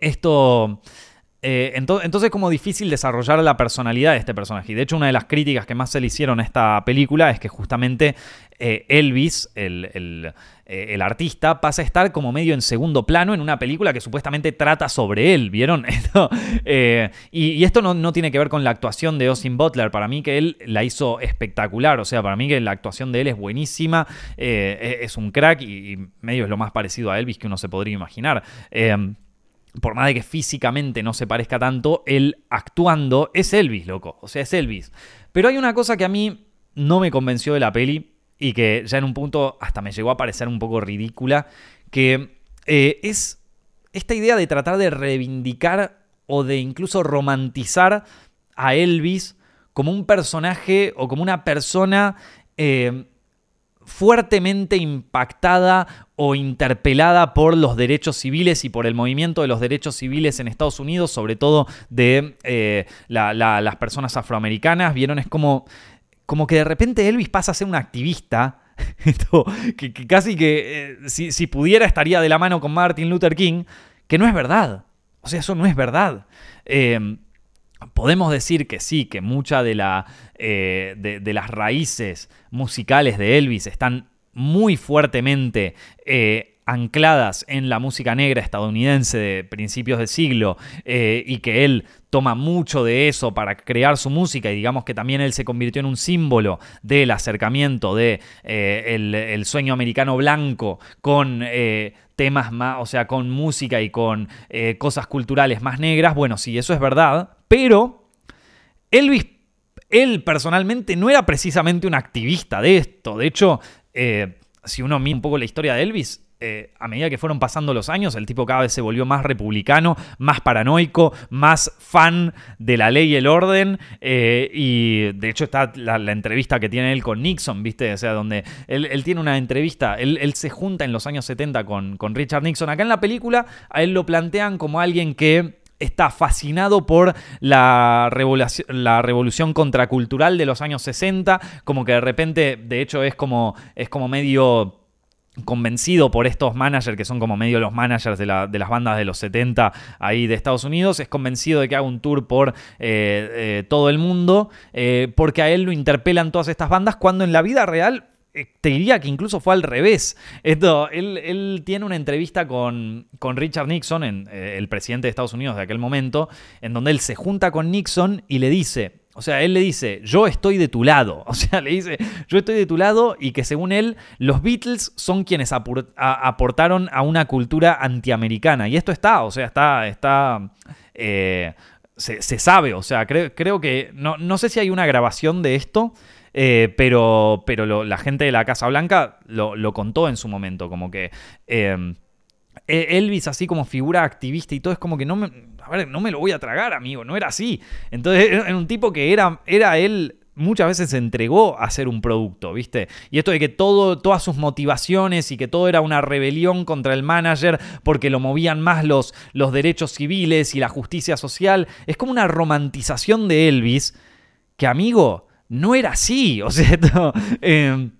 esto... Eh, entonces es como difícil desarrollar la personalidad de este personaje. Y de hecho una de las críticas que más se le hicieron a esta película es que justamente eh, Elvis, el, eh, el, artista, pasa a estar como medio en segundo plano en una película que supuestamente trata sobre él, ¿vieron? y, esto no, no, tiene que ver con la actuación de Austin Butler. Para mí que él la hizo espectacular. O sea, para mí que la actuación de él es buenísima. es un crack y, y, medio es lo más parecido a Elvis que uno se podría imaginar por más de que físicamente no se parezca tanto, él actuando es Elvis, loco. O sea, es Elvis. Pero hay una cosa que a mí no me convenció de la peli y que ya en un punto hasta me llegó a parecer un poco ridícula, que eh, es esta idea de tratar de reivindicar o de incluso romantizar a Elvis como un personaje o como una persona eh, fuertemente impactada o interpelada por los derechos civiles y por el movimiento de los derechos civiles en Estados Unidos, sobre todo de eh, las personas afroamericanas. Vieron, es como como que de repente Elvis pasa a ser un activista, que, casi que eh, si, pudiera estaría de la mano con Martin Luther King, que no es verdad. O sea, eso no es verdad. Eh, podemos decir que sí, que mucha de, la, eh, de, las raíces musicales de Elvis están muy fuertemente ancladas en la música negra estadounidense de principios del siglo eh, y que él toma mucho de eso para crear su música y digamos que también él se convirtió en un símbolo del acercamiento de eh, el, sueño americano blanco con eh, temas más, o sea, con música y con cosas culturales más negras, bueno, sí, eso es verdad, pero Elvis, él personalmente no era precisamente un activista de esto, de hecho, si uno mira un poco la historia de Elvis, eh, a medida que fueron pasando los años, el tipo cada vez se volvió más republicano, más paranoico, más fan de la ley y el orden. Eh, y de hecho está la, entrevista que tiene él con Nixon, ¿viste? O sea, donde él, tiene una entrevista, él, se junta en los años 70 con, con Richard Nixon. Acá en la película a él lo plantean como alguien que está fascinado por la revolución, la revolución contracultural de los años 60, como que de repente, de hecho, es como, es como medio convencido por estos managers que son como medio los managers de, las bandas de los 70 ahí de Estados Unidos, es convencido de que haga un tour por eh, eh, todo el mundo eh, porque a él lo interpelan todas estas bandas cuando en la vida real te diría que incluso fue al revés. Esto, él, tiene una entrevista con, con Richard Nixon, el presidente de Estados Unidos de aquel momento, en donde él se junta con Nixon y le dice, o sea, él le dice, yo estoy de tu lado. O sea, le dice, yo estoy de tu lado y que según él, los Beatles son quienes aportaron a una cultura antiamericana. Y esto está, o sea, está, está, eh, se, sabe, o sea, creo, que, no, no, sé si hay una grabación de esto, eh, pero, pero la gente de la Casa Blanca lo, contó en su momento, como que... Eh, e-, Elvis así como figura activista y todo es como que no me, no me lo voy a tragar, amigo, no era así. Entonces era un tipo que era, era él muchas veces se entregó a ser un producto, ¿viste? Y esto de que todo, todas sus motivaciones y que todo era una rebelión contra el manager porque lo movían más los, los derechos civiles y la justicia social, es como una romantización de Elvis que, amigo, no era así. O sea, em,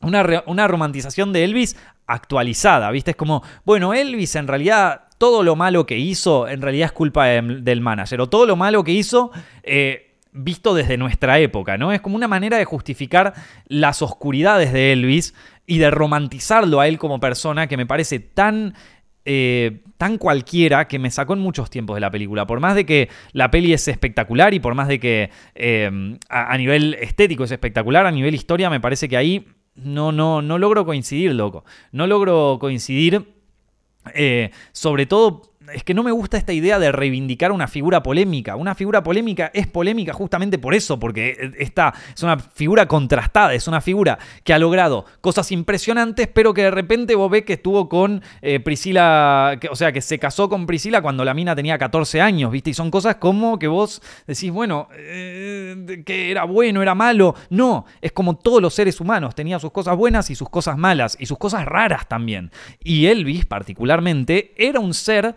una, una romantización de Elvis actualizada, ¿viste? Es como, bueno, Elvis en realidad todo lo malo que hizo en realidad es culpa del manager, o todo lo malo que hizo... Eh, visto desde nuestra época, ¿no? Es como una manera de justificar las oscuridades de Elvis y de romantizarlo a él como persona que me parece tan eh, tan cualquiera que me sacó en muchos tiempos de la película. Por más de que la peli es espectacular y por más de que eh, a, nivel estético es espectacular, a nivel historia me parece que ahí no, no, no logro coincidir, loco. No logro coincidir, eh, sobre todo es que no me gusta esta idea de reivindicar una figura polémica. Una figura polémica es polémica justamente por eso, porque esta es una figura contrastada, es una figura que ha logrado cosas impresionantes, pero que de repente vos ves que estuvo con eh, Priscila, o sea, que se casó con Priscila cuando la mina tenía 14 años, ¿viste? Y son cosas como que vos decís, bueno, eh, que era bueno, era malo. No, es como todos los seres humanos, tenía sus cosas buenas y sus cosas malas, y sus cosas raras también. Y Elvis, particularmente, era un ser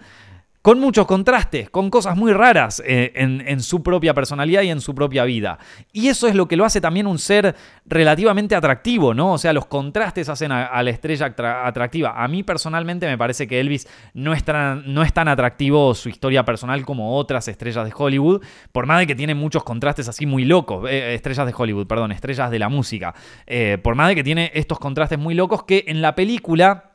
con muchos contrastes, con cosas muy raras eh, en, su propia personalidad y en su propia vida. Y eso es lo que lo hace también un ser relativamente atractivo, ¿no? O sea, los contrastes hacen a, la estrella atractiva. A mí personalmente me parece que Elvis no es, tan, no es tan atractivo su historia personal como otras estrellas de Hollywood, por más de que tiene muchos contrastes así muy locos, eh, estrellas de Hollywood, perdón, estrellas de la música, eh, por más de que tiene estos contrastes muy locos que en la película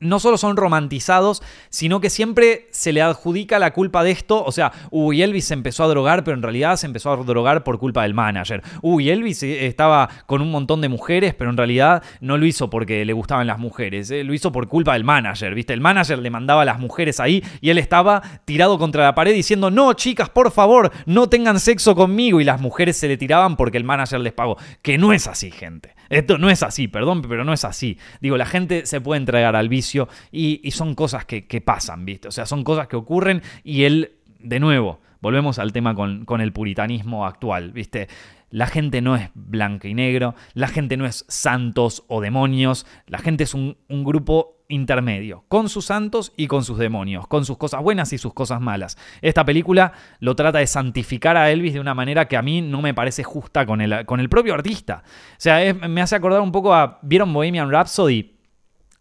no solo son romantizados, sino que siempre se le adjudica la culpa de esto. O sea, uy, Elvis se empezó a drogar, pero en realidad se empezó a drogar por culpa del manager. Uy, Elvis eh, estaba con un montón de mujeres, pero en realidad no lo hizo porque le gustaban las mujeres. Eh, lo hizo por culpa del manager, ¿viste? El manager le mandaba a las mujeres ahí y él estaba tirado contra la pared diciendo, no, chicas, por favor, no tengan sexo conmigo. Y las mujeres se le tiraban porque el manager les pagó. Que no es así, gente. Esto no es así, perdón, pero no es así. Digo, la gente se puede entregar al vicio y, son cosas que, pasan, ¿viste? O sea, son cosas que ocurren y él, de nuevo, volvemos al tema con, el puritanismo actual, ¿viste? La gente no es blanco y negro, la gente no es santos o demonios, la gente es un, grupo intermedio, con sus santos y con sus demonios, con sus cosas buenas y sus cosas malas. Esta película lo trata de santificar a Elvis de una manera que a mí no me parece justa con el, con el propio artista. O sea, me hace acordar un poco a... ¿Vieron Bohemian Rhapsody?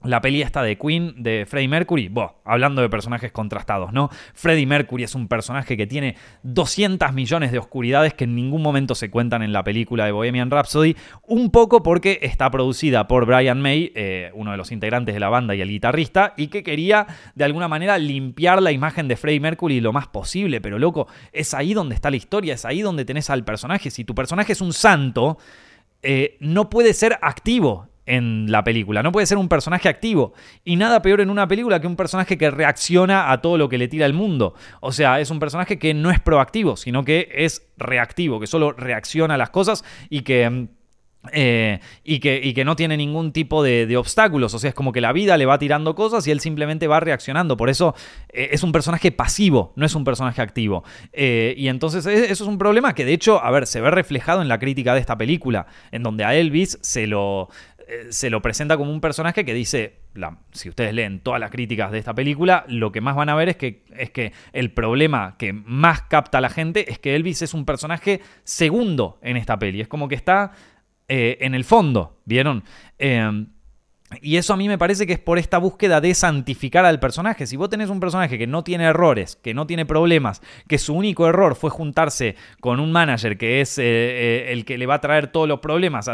La peli esta de Queen de Freddie Mercury, Bo, hablando de personajes contrastados, ¿no? Freddie Mercury es un personaje que tiene 200 millones de oscuridades que en ningún momento se cuentan en la película de Bohemian Rhapsody, un poco porque está producida por Brian May, eh, uno de los integrantes de la banda y el guitarrista, y que quería de alguna manera limpiar la imagen de Freddie Mercury lo más posible, pero loco, es ahí donde está la historia, es ahí donde tenés al personaje. Si tu personaje es un santo, eh, no puede ser activo en la película. No puede ser un personaje activo. Y nada peor en una película que un personaje que reacciona a todo lo que le tira el mundo. O sea, es un personaje que no es proactivo, sino que es reactivo, que solo reacciona a las cosas y que mm, eh, y, que, que, no tiene ningún tipo de, obstáculos. O sea, es como que la vida le va tirando cosas y él simplemente va reaccionando. Por eso eh, es un personaje pasivo, no es un personaje activo. Eh, y entonces e, eso es un problema que de hecho, a ver, se ve reflejado en la crítica de esta película, en donde a Elvis se lo, se lo presenta como un personaje que dice, si ustedes leen todas las críticas de esta película, lo que más van a ver es que, es que el problema que más capta a la gente es que Elvis es un personaje segundo en esta peli. Es como que está eh, en el fondo, ¿vieron? Em, y eso a mí me parece que es por esta búsqueda de santificar al personaje. Si vos tenés un personaje que no tiene errores, que no tiene problemas, que su único error fue juntarse con un manager que es eh, eh, el que le va a traer todos los problemas,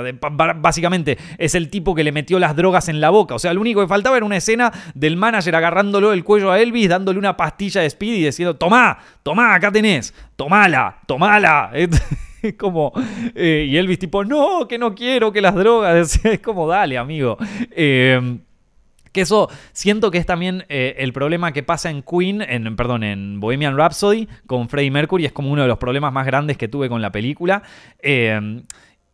básicamente es el tipo que le metió las drogas en la boca. O sea, lo único que faltaba era una escena del manager agarrándolo el cuello a Elvis, dándole una pastilla de speed y diciendo, tomá, tomá, acá tenés, tomala, tomala. Es como. Eh, y Elvis, tipo, no, que no quiero, que las drogas. Es como, dale, amigo. Em, que eso siento que es también eh, el problema que pasa en Queen, en, perdón, en Bohemian Rhapsody con Freddie Mercury. Es como uno de los problemas más grandes que tuve con la película. Eh,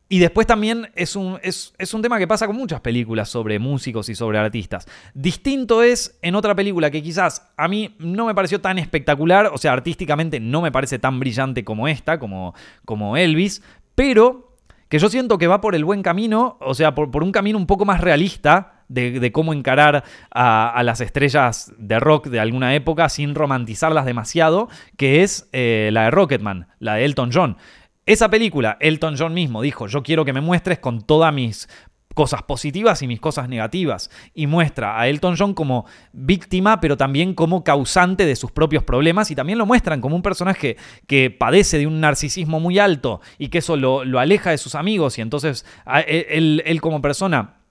y después también es un, es, un tema que pasa con muchas películas sobre músicos y sobre artistas. Distinto es en otra película que quizás a mí no me pareció tan espectacular, o sea, artísticamente no me parece tan brillante como esta, como, como Elvis, pero que yo siento que va por el buen camino, o sea, por, un camino un poco más realista de, cómo encarar a, las estrellas de rock de alguna época sin romantizarlas demasiado, que es eh, la de Rocketman, la de Elton John. Esa película, Elton John mismo dijo, yo quiero que me muestres con todas mis cosas positivas y mis cosas negativas. Y muestra a Elton John como víctima, pero también como causante de sus propios problemas. Y también lo muestran como un personaje que padece de un narcisismo muy alto y que eso lo, aleja de sus amigos. Y entonces él, él como persona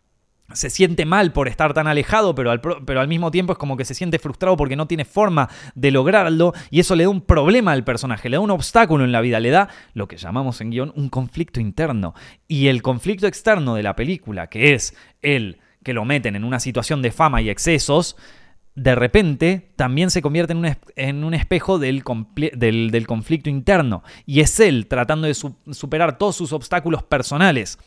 se siente mal por estar tan alejado, pero al, pero al, mismo tiempo es como que se siente frustrado porque no tiene forma de lograrlo y eso le da un problema al personaje, le da un obstáculo en la vida, le da lo que llamamos en guion un conflicto interno. Y el conflicto externo de la película, que es el que lo meten en una situación de fama y excesos, de repente también se convierte en un, en un espejo del, del, conflicto interno. Y es él tratando de superar todos sus obstáculos personales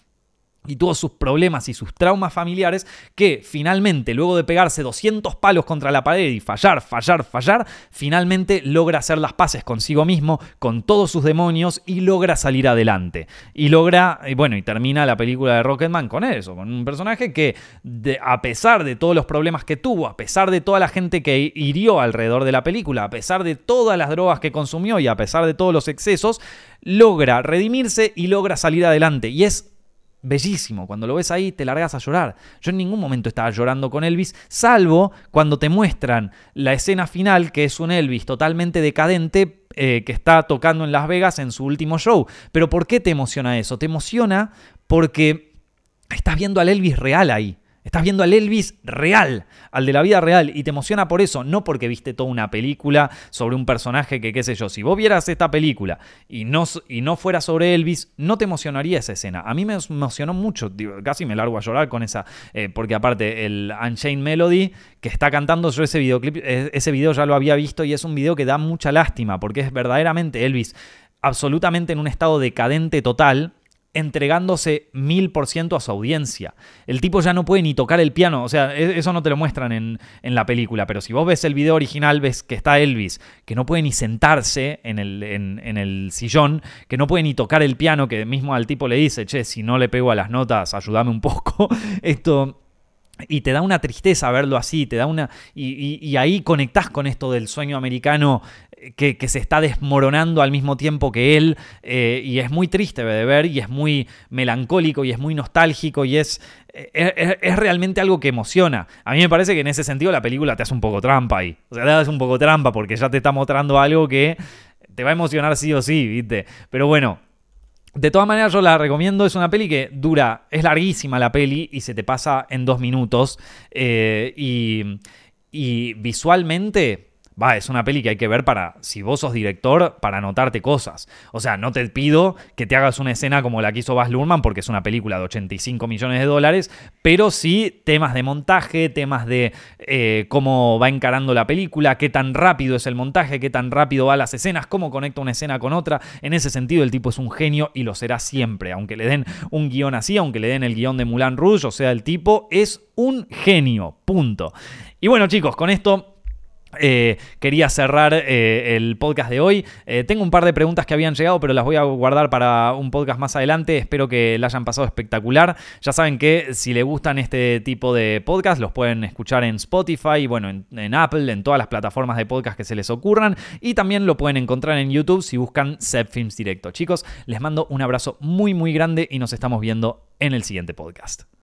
y todos sus problemas y sus traumas familiares, que finalmente, luego de pegarse 200 palos contra la pared y fallar, fallar, fallar, finalmente logra hacer las paces consigo mismo, con todos sus demonios y logra salir adelante. Y logra, y bueno, y termina la película de Rocketman con eso, con un personaje que, a pesar de todos los problemas que tuvo, a pesar de toda la gente que hirió alrededor de la película, a pesar de todas las drogas que consumió y a pesar de todos los excesos, logra redimirse y logra salir adelante. Y es bellísimo. Cuando lo ves ahí te largas a llorar. Yo en ningún momento estaba llorando con Elvis, salvo cuando te muestran la escena final, que es un Elvis totalmente decadente eh, que está tocando en Las Vegas en su último show. Pero ¿por qué te emociona eso? Te emociona porque estás viendo al Elvis real ahí. Estás viendo al Elvis real, al de la vida real, y te emociona por eso, no porque viste toda una película sobre un personaje que, qué sé yo, si vos vieras esta película y no, y no fuera sobre Elvis, no te emocionaría esa escena. A mí me emocionó mucho, casi me largo a llorar con esa, eh, porque aparte el Unchained Melody que está cantando, yo ese videoclip, eh, ese video ya lo había visto y es un video que da mucha lástima, porque es verdaderamente Elvis absolutamente en un estado decadente total, entregándose mil por ciento a su audiencia. El tipo ya no puede ni tocar el piano, o sea, e-, eso no te lo muestran en, la película, pero si vos ves el video original, ves que está Elvis, que no puede ni sentarse en el, en, el sillón, que no puede ni tocar el piano, que mismo al tipo le dice, che, si no le pego a las notas, ayúdame un poco. Esto y te da una tristeza verlo así, te da una. Y, ahí conectás con esto del sueño americano eh, que, se está desmoronando al mismo tiempo que él. Eh, y es muy triste de ver, y es muy melancólico, y es muy nostálgico, y es, es, es, realmente algo que emociona. A mí me parece que en ese sentido la película te hace un poco trampa ahí. O sea, te hace un poco trampa porque ya te está mostrando algo que te va a emocionar sí o sí, ¿viste? Pero bueno, de todas maneras, yo la recomiendo. Es una peli que dura, es larguísima la peli y se te pasa en dos minutos. Eh, y, y visualmente Va, es una peli que hay que ver para, si vos sos director, para anotarte cosas. O sea, no te pido que te hagas una escena como la que hizo Baz Luhrmann, porque es una película de 85 millones de dólares, pero sí temas de montaje, temas de eh, cómo va encarando la película, qué tan rápido es el montaje, qué tan rápido van las escenas, cómo conecta una escena con otra. En ese sentido, el tipo es un genio y lo será siempre. Aunque le den un guion así, aunque le den el guion de Moulin Rouge, o sea, el tipo es un genio. Punto. Y bueno, chicos, con esto eh, quería cerrar eh, el podcast de hoy. Eh, tengo un par de preguntas que habían llegado, pero las voy a guardar para un podcast más adelante. Espero que la hayan pasado espectacular. Ya saben que si les gustan este tipo de podcast, los pueden escuchar en Spotify, bueno, en, Apple, en todas las plataformas de podcast que se les ocurran. Y también lo pueden encontrar en YouTube si buscan Set Films Directo. Chicos, les mando un abrazo muy, muy grande y nos estamos viendo en el siguiente podcast.